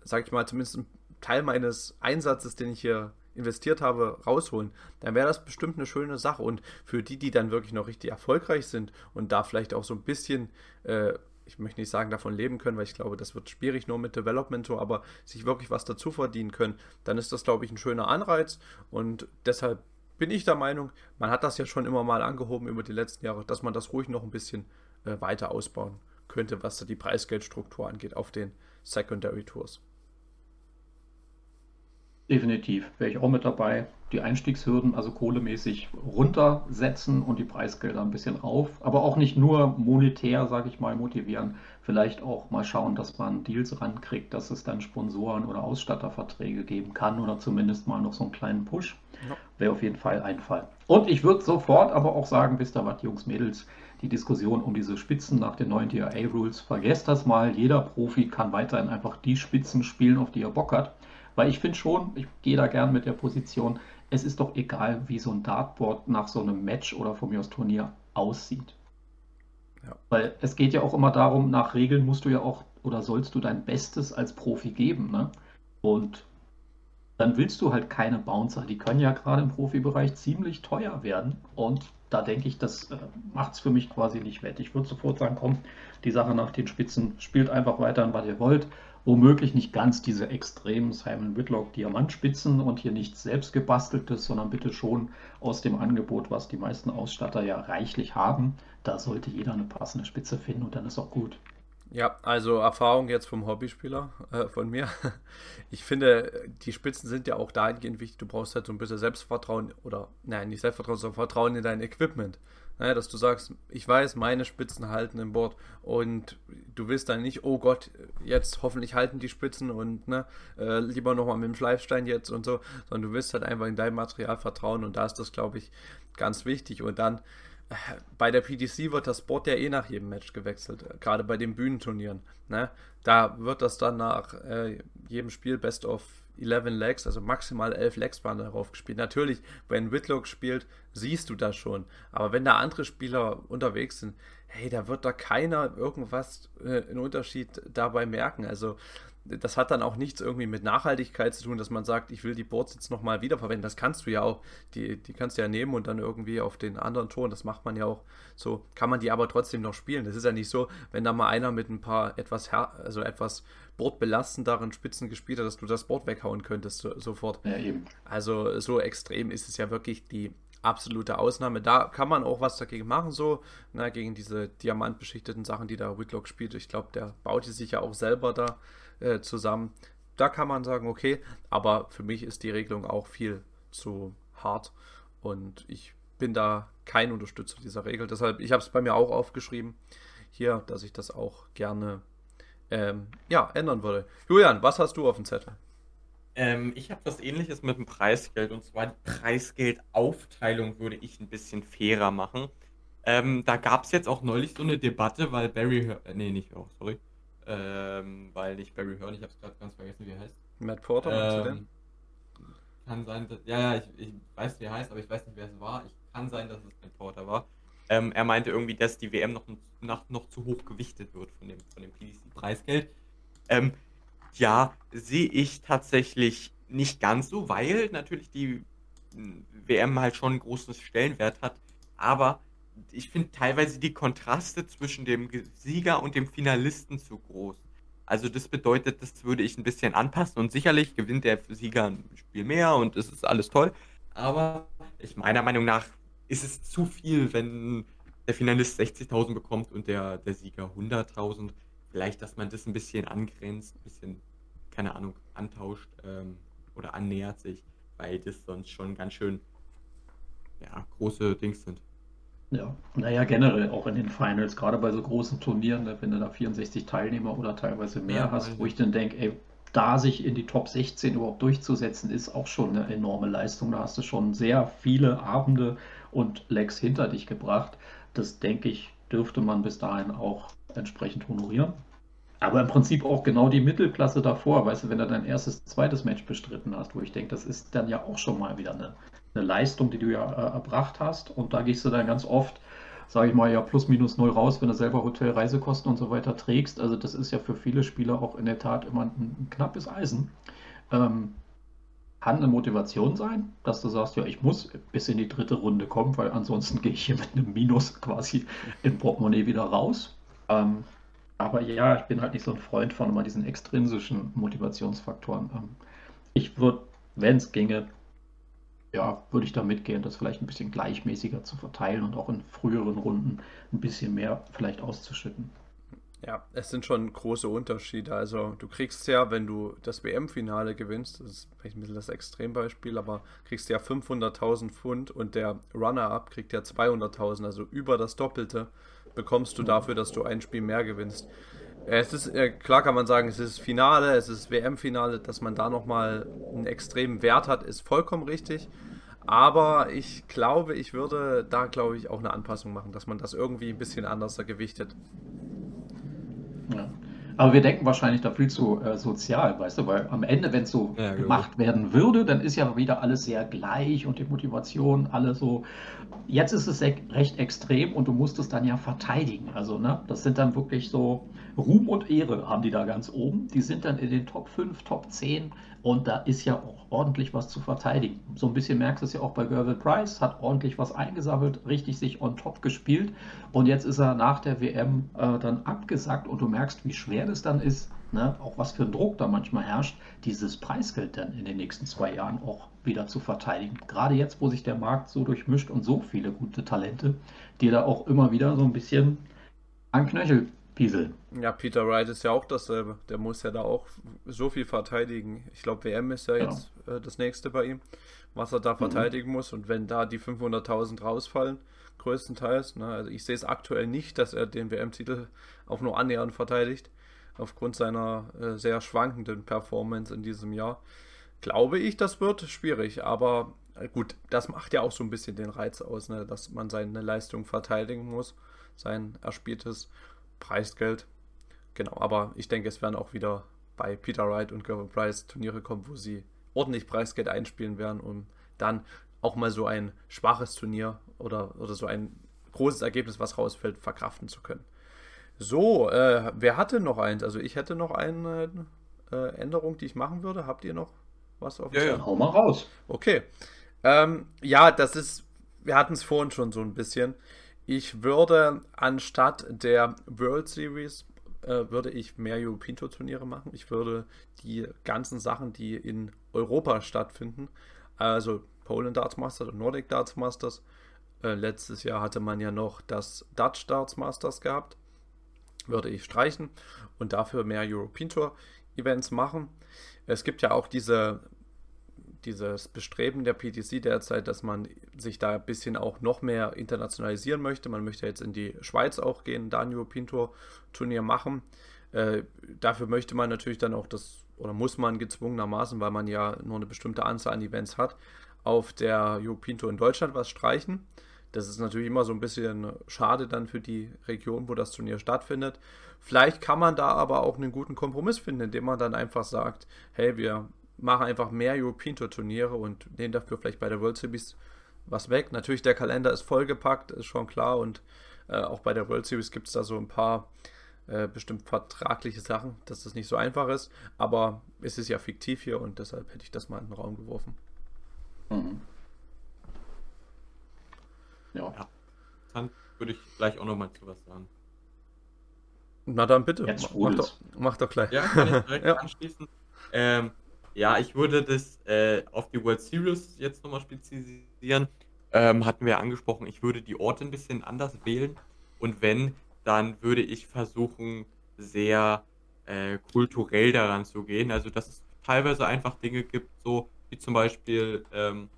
sag ich mal, zumindest einen Teil meines Einsatzes, den ich hier investiert habe, rausholen, dann wäre das bestimmt eine schöne Sache. Und für die, die dann wirklich noch richtig erfolgreich sind und da vielleicht auch so ein bisschen, äh, ich möchte nicht sagen, davon leben können, weil ich glaube, das wird schwierig nur mit Development so, aber sich wirklich was dazu verdienen können, dann ist das, glaube ich, ein schöner Anreiz. Und deshalb bin ich der Meinung, man hat das ja schon immer mal angehoben über die letzten Jahre, dass man das ruhig noch ein bisschen äh, weiter ausbauen könnte, was da die Preisgeldstruktur angeht auf den Secondary Tours. Definitiv, wäre ich auch mit dabei. Die Einstiegshürden, also kohlemäßig runtersetzen und die Preisgelder ein bisschen rauf. Aber auch nicht nur monetär, sage ich mal, motivieren. Vielleicht auch mal schauen, dass man Deals rankriegt, dass es dann Sponsoren oder Ausstatterverträge geben kann oder zumindest mal noch so einen kleinen Push. Ja. Wäre auf jeden Fall ein Fall. Und ich würde sofort aber auch sagen, wisst ihr was, Jungs, Mädels, die Diskussion um diese Spitzen nach den neuen DRA-Rules, vergesst das mal. Jeder Profi kann weiterhin einfach die Spitzen spielen, auf die er Bock hat. Weil ich finde schon, ich gehe da gern mit der Position, es ist doch egal, wie so ein Dartboard nach so einem Match oder von mir aus Turnier aussieht. Ja. Weil es geht ja auch immer darum, nach Regeln musst du ja auch oder sollst du dein Bestes als Profi geben. Ne? Und dann willst du halt keine Bouncer. Die können ja gerade im Profibereich ziemlich teuer werden. Und da denke ich, das äh, macht es für mich quasi nicht wett. Ich würde sofort sagen, komm, die Sache nach den Spitzen spielt einfach weiter an, was ihr wollt womöglich nicht ganz diese extremen Simon Whitlock Diamantspitzen und hier nichts selbst gebasteltes, sondern bitte schon aus dem Angebot, was die meisten Ausstatter ja reichlich haben. Da sollte jeder eine passende Spitze finden und dann ist auch gut. Ja, also Erfahrung jetzt vom Hobbyspieler äh, von mir. Ich finde, die Spitzen sind ja auch dahingehend wichtig. Du brauchst halt so ein bisschen Selbstvertrauen oder, nein, nicht Selbstvertrauen, sondern Vertrauen in dein Equipment. Naja, dass du sagst, ich weiß, meine Spitzen halten im Board und du willst dann nicht, oh Gott, jetzt hoffentlich halten die Spitzen und ne, äh, lieber nochmal mit dem Schleifstein jetzt und so, sondern du willst halt einfach in dein Material vertrauen und da ist das, glaube ich, ganz wichtig. Und dann äh, bei der PDC wird das Board ja eh nach jedem Match gewechselt, äh, gerade bei den Bühnenturnieren. Ne? Da wird das dann nach äh, jedem Spiel Best of 11 Legs, also maximal 11 Legs waren darauf gespielt. Natürlich, wenn Whitlock spielt, siehst du das schon. Aber wenn da andere Spieler unterwegs sind, hey, da wird da keiner irgendwas, äh, einen Unterschied dabei merken. Also das hat dann auch nichts irgendwie mit Nachhaltigkeit zu tun, dass man sagt, ich will die Boards jetzt nochmal wiederverwenden. Das kannst du ja auch. Die, die kannst du ja nehmen und dann irgendwie auf den anderen Ton, das macht man ja auch so, kann man die aber trotzdem noch spielen. Das ist ja nicht so, wenn da mal einer mit ein paar etwas, also etwas bordbelastenderen Spitzen gespielt hat, dass du das Board weghauen könntest so, sofort. Ja, eben. Also so extrem ist es ja wirklich die absolute Ausnahme. Da kann man auch was dagegen machen, so, na, gegen diese diamantbeschichteten Sachen, die da Whitlock spielt. Ich glaube, der baut die sich ja auch selber da äh, zusammen. Da kann man sagen, okay, aber für mich ist die Regelung auch viel zu hart und ich bin da kein Unterstützer dieser Regel. Deshalb, ich habe es bei mir auch aufgeschrieben hier, dass ich das auch gerne ähm, ja, ändern würde. Julian, was hast du auf dem Zettel? Ähm, ich habe was ähnliches mit dem Preisgeld und zwar die Preisgeldaufteilung würde ich ein bisschen fairer machen. Ähm, da gab es jetzt auch neulich so eine Debatte, weil Barry, Hör äh, nee, nicht, oh, sorry, ähm, weil nicht Barry Hearn, ich habe es gerade ganz vergessen, wie er heißt. Matt Porter, ähm, Kann sein, dass, ja, ja, ich, ich, weiß, wie er heißt, aber ich weiß nicht, wer es war. Ich kann sein, dass es Matt Porter war. Ähm, er meinte irgendwie, dass die WM noch, noch, noch zu hoch gewichtet wird von dem, von dem PDC-Preisgeld. Ähm, ja, sehe ich tatsächlich nicht ganz so, weil natürlich die hm, WM halt schon einen großen Stellenwert hat. Aber ich finde teilweise die Kontraste zwischen dem Sieger und dem Finalisten zu groß. Also das bedeutet, das würde ich ein bisschen anpassen und sicherlich gewinnt der Sieger ein Spiel mehr und es ist alles toll. Aber ich meiner Meinung nach ist es zu viel, wenn der Finalist 60.000 bekommt und der, der Sieger 100.000. Vielleicht, dass man das ein bisschen angrenzt, ein bisschen, keine Ahnung, antauscht ähm, oder annähert sich, weil das sonst schon ganz schön ja, große Dings sind. Ja, naja, generell auch in den Finals, gerade bei so großen Turnieren, ne, wenn du da 64 Teilnehmer oder teilweise mehr ja, hast, wo ich dann denke, ey, da sich in die Top 16 überhaupt durchzusetzen, ist auch schon eine enorme Leistung. Da hast du schon sehr viele Abende und Legs hinter dich gebracht. Das denke ich, dürfte man bis dahin auch entsprechend honorieren. Aber im Prinzip auch genau die Mittelklasse davor, weißt du, wenn du dein erstes, zweites Match bestritten hast, wo ich denke, das ist dann ja auch schon mal wieder eine, eine Leistung, die du ja äh, erbracht hast. Und da gehst du dann ganz oft, sage ich mal, ja plus minus null raus, wenn du selber Hotel, Reisekosten und so weiter trägst. Also das ist ja für viele Spieler auch in der Tat immer ein, ein knappes Eisen. Ähm, kann eine Motivation sein, dass du sagst, ja, ich muss bis in die dritte Runde kommen, weil ansonsten gehe ich hier mit einem Minus quasi im Portemonnaie wieder raus. Ähm, aber ja, ich bin halt nicht so ein Freund von immer diesen extrinsischen Motivationsfaktoren. Ähm, ich würde, wenn es ginge, ja, würde ich da mitgehen, das vielleicht ein bisschen gleichmäßiger zu verteilen und auch in früheren Runden ein bisschen mehr vielleicht auszuschütten. Ja, es sind schon große Unterschiede. Also du kriegst ja, wenn du das WM-Finale gewinnst, das ist vielleicht ein bisschen das Extrembeispiel, aber kriegst ja 500.000 Pfund und der Runner-up kriegt ja 200.000, also über das Doppelte bekommst du dafür, dass du ein Spiel mehr gewinnst. Es ist, klar kann man sagen, es ist Finale, es ist WM-Finale, dass man da nochmal einen extremen Wert hat, ist vollkommen richtig. Aber ich glaube, ich würde da, glaube ich, auch eine Anpassung machen, dass man das irgendwie ein bisschen anders gewichtet. Ja. Aber wir denken wahrscheinlich da viel zu äh, sozial, weißt du, weil am Ende, wenn es so ja, gemacht werden würde, dann ist ja wieder alles sehr gleich und die Motivation, alle so. Jetzt ist es recht extrem und du musst es dann ja verteidigen. Also, ne, das sind dann wirklich so Ruhm und Ehre haben die da ganz oben. Die sind dann in den Top 5, Top 10 und da ist ja auch ordentlich was zu verteidigen. So ein bisschen merkst du es ja auch bei Gerville Price, hat ordentlich was eingesammelt, richtig sich on top gespielt. Und jetzt ist er nach der WM äh, dann abgesackt und du merkst, wie schwer das dann ist, ne? auch was für ein Druck da manchmal herrscht, dieses Preisgeld dann in den nächsten zwei Jahren auch wieder zu verteidigen. Gerade jetzt, wo sich der Markt so durchmischt und so viele gute Talente, die da auch immer wieder so ein bisschen an Knöchel pieseln. Ja, Peter Wright ist ja auch dasselbe. Der muss ja da auch so viel verteidigen. Ich glaube, WM ist ja jetzt ja. Äh, das nächste bei ihm, was er da mhm. verteidigen muss. Und wenn da die 500.000 rausfallen, größtenteils, ne, also ich sehe es aktuell nicht, dass er den WM-Titel auch nur annähernd verteidigt, aufgrund seiner äh, sehr schwankenden Performance in diesem Jahr. Glaube ich, das wird schwierig, aber äh, gut, das macht ja auch so ein bisschen den Reiz aus, ne, dass man seine Leistung verteidigen muss, sein erspieltes Preisgeld. Genau, aber ich denke, es werden auch wieder bei Peter Wright und Gervin Price Turniere kommen, wo sie ordentlich Preisgeld einspielen werden, um dann auch mal so ein schwaches Turnier oder, oder so ein großes Ergebnis, was rausfällt, verkraften zu können. So, äh, wer hatte noch eins? Also ich hätte noch eine äh, Änderung, die ich machen würde. Habt ihr noch was auf? Ja, ja, hau mal raus. Okay. Ähm, ja, das ist, wir hatten es vorhin schon so ein bisschen. Ich würde anstatt der World Series äh, würde ich mehr European Tour Turniere machen. Ich würde die ganzen Sachen, die in Europa stattfinden, also Poland Darts Masters und Nordic Darts Masters. Äh, letztes Jahr hatte man ja noch das Dutch Darts Masters gehabt. Würde ich streichen und dafür mehr European Tour Events machen. Es gibt ja auch diese dieses Bestreben der PTC derzeit, dass man sich da ein bisschen auch noch mehr internationalisieren möchte. Man möchte jetzt in die Schweiz auch gehen, da ein European Tour Turnier machen. Äh, dafür möchte man natürlich dann auch das, oder muss man gezwungenermaßen, weil man ja nur eine bestimmte Anzahl an Events hat, auf der European Tour in Deutschland was streichen. Das ist natürlich immer so ein bisschen schade dann für die Region, wo das Turnier stattfindet. Vielleicht kann man da aber auch einen guten Kompromiss finden, indem man dann einfach sagt, hey, wir machen einfach mehr European Tour Turniere und nehmen dafür vielleicht bei der World Series was weg. Natürlich, der Kalender ist vollgepackt, ist schon klar und äh, auch bei der World Series gibt es da so ein paar äh, bestimmt vertragliche Sachen, dass das nicht so einfach ist, aber es ist ja fiktiv hier und deshalb hätte ich das mal in den Raum geworfen. Mhm. Ja. ja. Dann würde ich gleich auch nochmal zu was sagen. Na dann bitte, mach, mach, doch, mach doch gleich. Ja, kann ich direkt ja. anschließen. Ähm, ja, ich würde das äh, auf die World Series jetzt nochmal spezialisieren. Ähm, hatten wir angesprochen, ich würde die Orte ein bisschen anders wählen. Und wenn, dann würde ich versuchen, sehr äh, kulturell daran zu gehen. Also, dass es teilweise einfach Dinge gibt, so wie zum Beispiel ähm,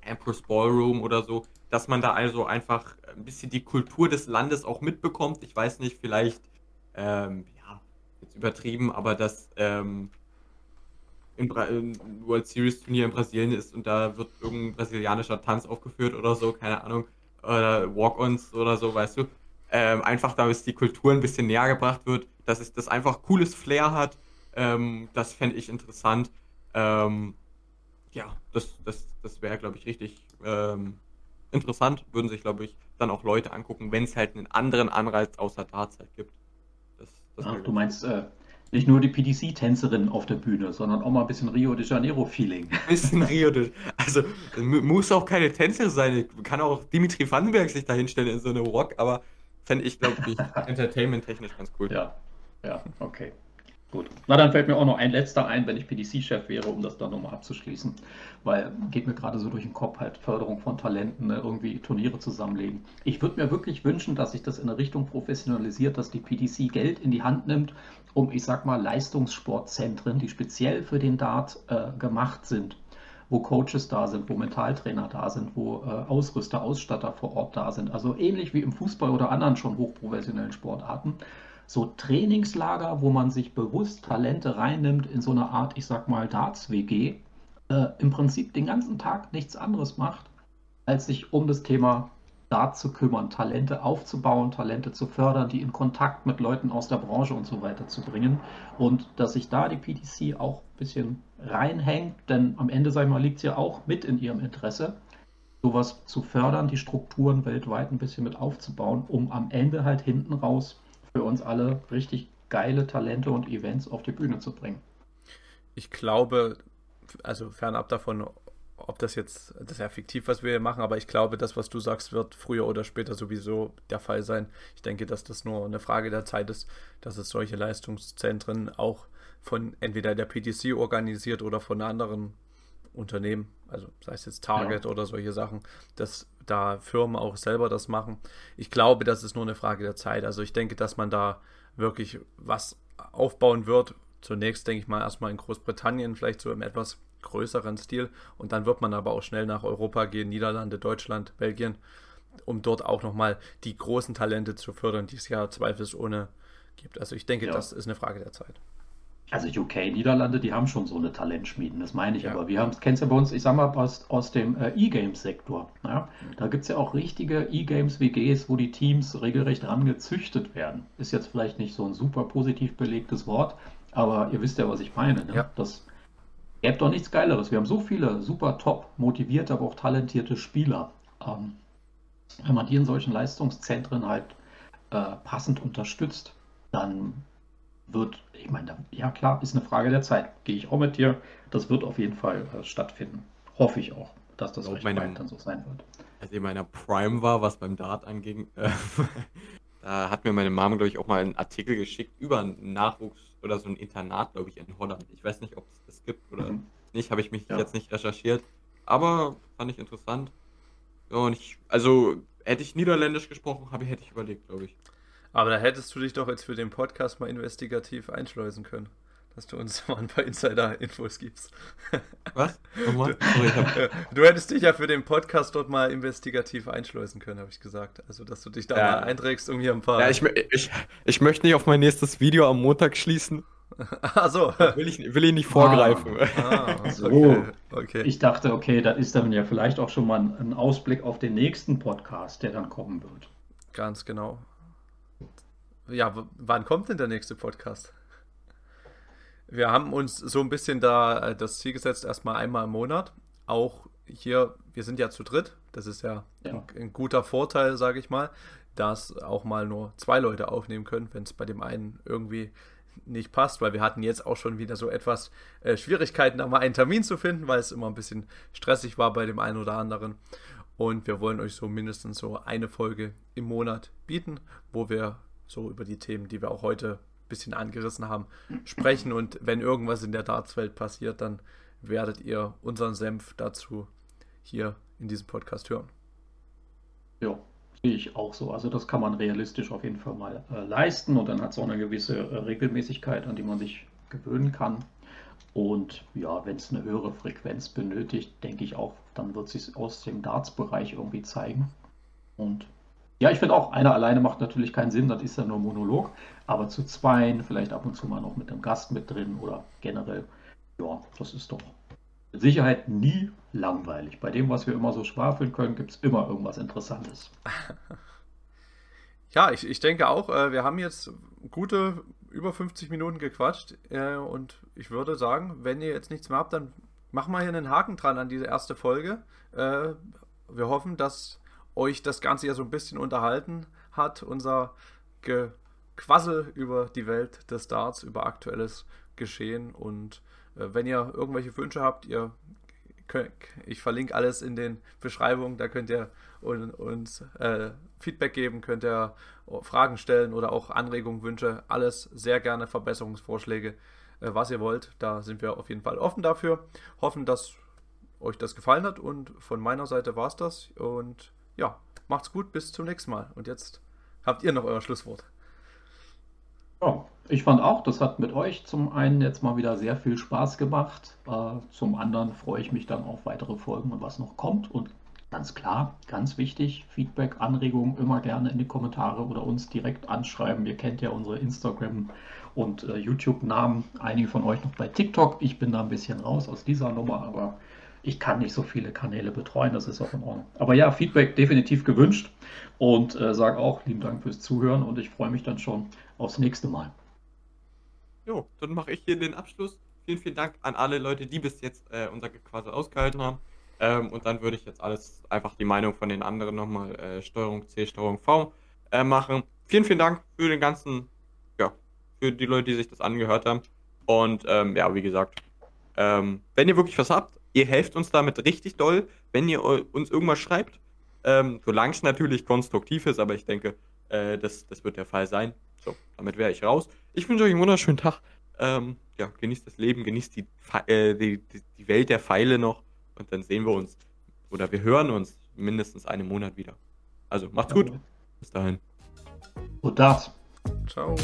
Empress Ballroom oder so, dass man da also einfach ein bisschen die Kultur des Landes auch mitbekommt. Ich weiß nicht, vielleicht, ähm, ja, jetzt übertrieben, aber dass. Ähm, World Series Turnier in Brasilien ist und da wird irgendein brasilianischer Tanz aufgeführt oder so, keine Ahnung, oder Walk-Ons oder so, weißt du. Ähm, einfach, damit die Kultur ein bisschen näher gebracht wird, dass es das einfach cooles Flair hat. Ähm, das fände ich interessant. Ähm, ja, das, das, das wäre, glaube ich, richtig ähm, interessant. Würden sich, glaube ich, dann auch Leute angucken, wenn es halt einen anderen Anreiz außer Darts halt gibt. Das, das Ach, du meinst äh, nicht nur die PDC-Tänzerin auf der Bühne, sondern auch mal ein bisschen Rio de Janeiro-Feeling. Ein bisschen Rio de Also muss auch keine Tänzerin sein. Kann auch Dimitri Vandenberg sich da hinstellen in so eine Rock, aber fände ich, glaube ich, entertainment-technisch ganz cool. Ja, ja, okay. Gut. Na, dann fällt mir auch noch ein letzter ein, wenn ich PDC-Chef wäre, um das dann nochmal abzuschließen. Weil geht mir gerade so durch den Kopf halt Förderung von Talenten, ne, irgendwie Turniere zusammenlegen. Ich würde mir wirklich wünschen, dass sich das in eine Richtung professionalisiert, dass die PDC Geld in die Hand nimmt, um, ich sag mal, Leistungssportzentren, die speziell für den Dart äh, gemacht sind, wo Coaches da sind, wo Mentaltrainer da sind, wo äh, Ausrüster, Ausstatter vor Ort da sind. Also ähnlich wie im Fußball oder anderen schon hochprofessionellen Sportarten so Trainingslager, wo man sich bewusst Talente reinnimmt in so eine Art, ich sag mal, Darts-WG, äh, im Prinzip den ganzen Tag nichts anderes macht, als sich um das Thema Dart zu kümmern, Talente aufzubauen, Talente zu fördern, die in Kontakt mit Leuten aus der Branche und so weiter zu bringen. Und dass sich da die PTC auch ein bisschen reinhängt, denn am Ende, sag ich mal, liegt es ja auch mit in ihrem Interesse, sowas zu fördern, die Strukturen weltweit ein bisschen mit aufzubauen, um am Ende halt hinten raus für uns alle richtig geile Talente und Events auf die Bühne zu bringen. Ich glaube, also fernab davon, ob das jetzt, das ist ja fiktiv, was wir hier machen, aber ich glaube, das, was du sagst, wird früher oder später sowieso der Fall sein. Ich denke, dass das nur eine Frage der Zeit ist, dass es solche Leistungszentren auch von entweder der PTC organisiert oder von anderen Unternehmen, also sei es jetzt Target ja. oder solche Sachen, dass da Firmen auch selber das machen. Ich glaube, das ist nur eine Frage der Zeit. Also ich denke, dass man da wirklich was aufbauen wird. Zunächst denke ich mal erstmal in Großbritannien, vielleicht so im etwas größeren Stil. Und dann wird man aber auch schnell nach Europa gehen, Niederlande, Deutschland, Belgien, um dort auch nochmal die großen Talente zu fördern, die es ja zweifelsohne gibt. Also ich denke, ja. das ist eine Frage der Zeit. Also UK, Niederlande, die haben schon so eine Talentschmieden, das meine ich. Ja. Aber wir haben, kennst du ja bei uns, ich sag mal, aus, aus dem äh, E-Games-Sektor. Ja? Da gibt es ja auch richtige E-Games-WGs, wo die Teams regelrecht rangezüchtet werden. Ist jetzt vielleicht nicht so ein super positiv belegtes Wort, aber ihr wisst ja, was ich meine. Ne? Ja. Das gäbe doch nichts Geileres. Wir haben so viele super top motivierte, aber auch talentierte Spieler. Ähm, wenn man die in solchen Leistungszentren halt äh, passend unterstützt, dann wird, ich meine, ja klar, ist eine Frage der Zeit. Gehe ich auch mit dir. Das wird auf jeden Fall äh, stattfinden. Hoffe ich auch, dass das recht bald dann so sein wird. Als ich in meiner Prime war, was beim Dart anging, äh, da hat mir meine Mom, glaube ich, auch mal einen Artikel geschickt über einen Nachwuchs oder so ein Internat, glaube ich, in Holland. Ich weiß nicht, ob es das gibt oder mhm. nicht, habe ich mich ja. jetzt nicht recherchiert. Aber fand ich interessant. Ja, und ich, also hätte ich Niederländisch gesprochen, habe hätte ich überlegt, glaube ich. Aber da hättest du dich doch jetzt für den Podcast mal investigativ einschleusen können. Dass du uns mal ein paar Insider-Infos gibst. Was? Nochmal? Du, du hättest dich ja für den Podcast dort mal investigativ einschleusen können, habe ich gesagt. Also, dass du dich da ja. mal einträgst, um hier ein paar. Ja, ich, ich, ich möchte nicht auf mein nächstes Video am Montag schließen. Ach so. Will ich, will ich nicht vorgreifen. Ah, ah, so. Okay. okay. Ich dachte, okay, das ist dann ja vielleicht auch schon mal ein Ausblick auf den nächsten Podcast, der dann kommen wird. Ganz genau. Ja, wann kommt denn der nächste Podcast? Wir haben uns so ein bisschen da äh, das Ziel gesetzt, erstmal einmal im Monat. Auch hier, wir sind ja zu dritt. Das ist ja, ja. Ein, ein, guter Vorteil, sage ich mal, dass auch mal nur zwei Leute aufnehmen können, wenn es bei dem einen irgendwie nicht passt, weil wir hatten jetzt auch schon wieder so etwas äh, Schwierigkeiten, da mal einen Termin zu finden, weil es immer ein bisschen stressig war bei dem einen oder anderen. Und wir wollen euch so mindestens so eine Folge im Monat bieten, wo wir so über die Themen, die wir auch heute ein bisschen angerissen haben, sprechen. Und wenn irgendwas in der Dartswelt passiert, dann werdet ihr unseren Senf dazu hier in diesem Podcast hören. Ja, sehe ich auch so. Also das kann man realistisch auf jeden Fall mal äh, leisten und dann hat es auch eine gewisse äh, Regelmäßigkeit, an die man sich gewöhnen kann. Und ja, wenn es eine höhere Frequenz benötigt, denke ich auch, dann wird es sich aus dem Darts-Bereich irgendwie zeigen. Und ja, ich finde auch, einer alleine macht natürlich keinen Sinn, das ist ja nur Monolog. Aber zu zweien, vielleicht ab und zu mal noch mit einem Gast mit drin oder generell ja, das ist doch mit Sicherheit nie langweilig. Bei dem, was wir immer so schwafeln können, gibt es immer irgendwas Interessantes. Ja, ich, ich denke auch, äh, wir haben jetzt gute über 50 Minuten gequatscht äh, und ich würde sagen, wenn ihr jetzt nichts mehr habt, dann machen wir hier einen Haken dran an diese erste Folge. Äh, wir hoffen, dass euch das Ganze ja so ein bisschen unterhalten hat, unser Gequassel über die Welt des Darts, über aktuelles Geschehen und äh, wenn ihr irgendwelche Wünsche habt, ihr könnt, ich verlinke alles in den Beschreibungen, da könnt ihr uns äh, Feedback geben, könnt ihr Fragen stellen oder auch Anregungen, Wünsche, alles sehr gerne Verbesserungsvorschläge, äh, was ihr wollt. Da sind wir auf jeden Fall offen dafür. Hoffen, dass euch das gefallen hat und von meiner Seite war es das. Und ja, macht's gut, bis zum nächsten Mal. Und jetzt habt ihr noch euer Schlusswort. Ja, ich fand auch, das hat mit euch zum einen jetzt mal wieder sehr viel Spaß gemacht. Äh, zum anderen freue ich mich dann auf weitere Folgen und was noch kommt. Und ganz klar, ganz wichtig, Feedback, Anregungen immer gerne in die Kommentare oder uns direkt anschreiben. Ihr kennt ja unsere Instagram- und äh, YouTube-Namen. Einige von euch noch bei TikTok. Ich bin da ein bisschen raus aus dieser Nummer, aber ich kann nicht so viele Kanäle betreuen, das ist auch in Ordnung. Aber ja, Feedback definitiv gewünscht und äh, sage auch lieben Dank fürs Zuhören und ich freue mich dann schon aufs nächste Mal. Jo, dann mache ich hier den Abschluss. Vielen, vielen Dank an alle Leute, die bis jetzt äh, unser quasi ausgehalten haben. Ähm, und dann würde ich jetzt alles einfach die Meinung von den anderen nochmal äh, Steuerung C, Steuerung V äh, machen. Vielen, vielen Dank für den ganzen, ja, für die Leute, die sich das angehört haben. Und ähm, ja, wie gesagt, ähm, wenn ihr wirklich was habt, Ihr helft uns damit richtig doll, wenn ihr uns irgendwas schreibt. Ähm, solange es natürlich konstruktiv ist, aber ich denke, äh, das, das wird der Fall sein. So, damit wäre ich raus. Ich wünsche euch einen wunderschönen Tag. Ähm, ja, genießt das Leben, genießt die, äh, die, die Welt der Pfeile noch und dann sehen wir uns oder wir hören uns mindestens einen Monat wieder. Also macht's gut. Bis dahin. Und das. Ciao.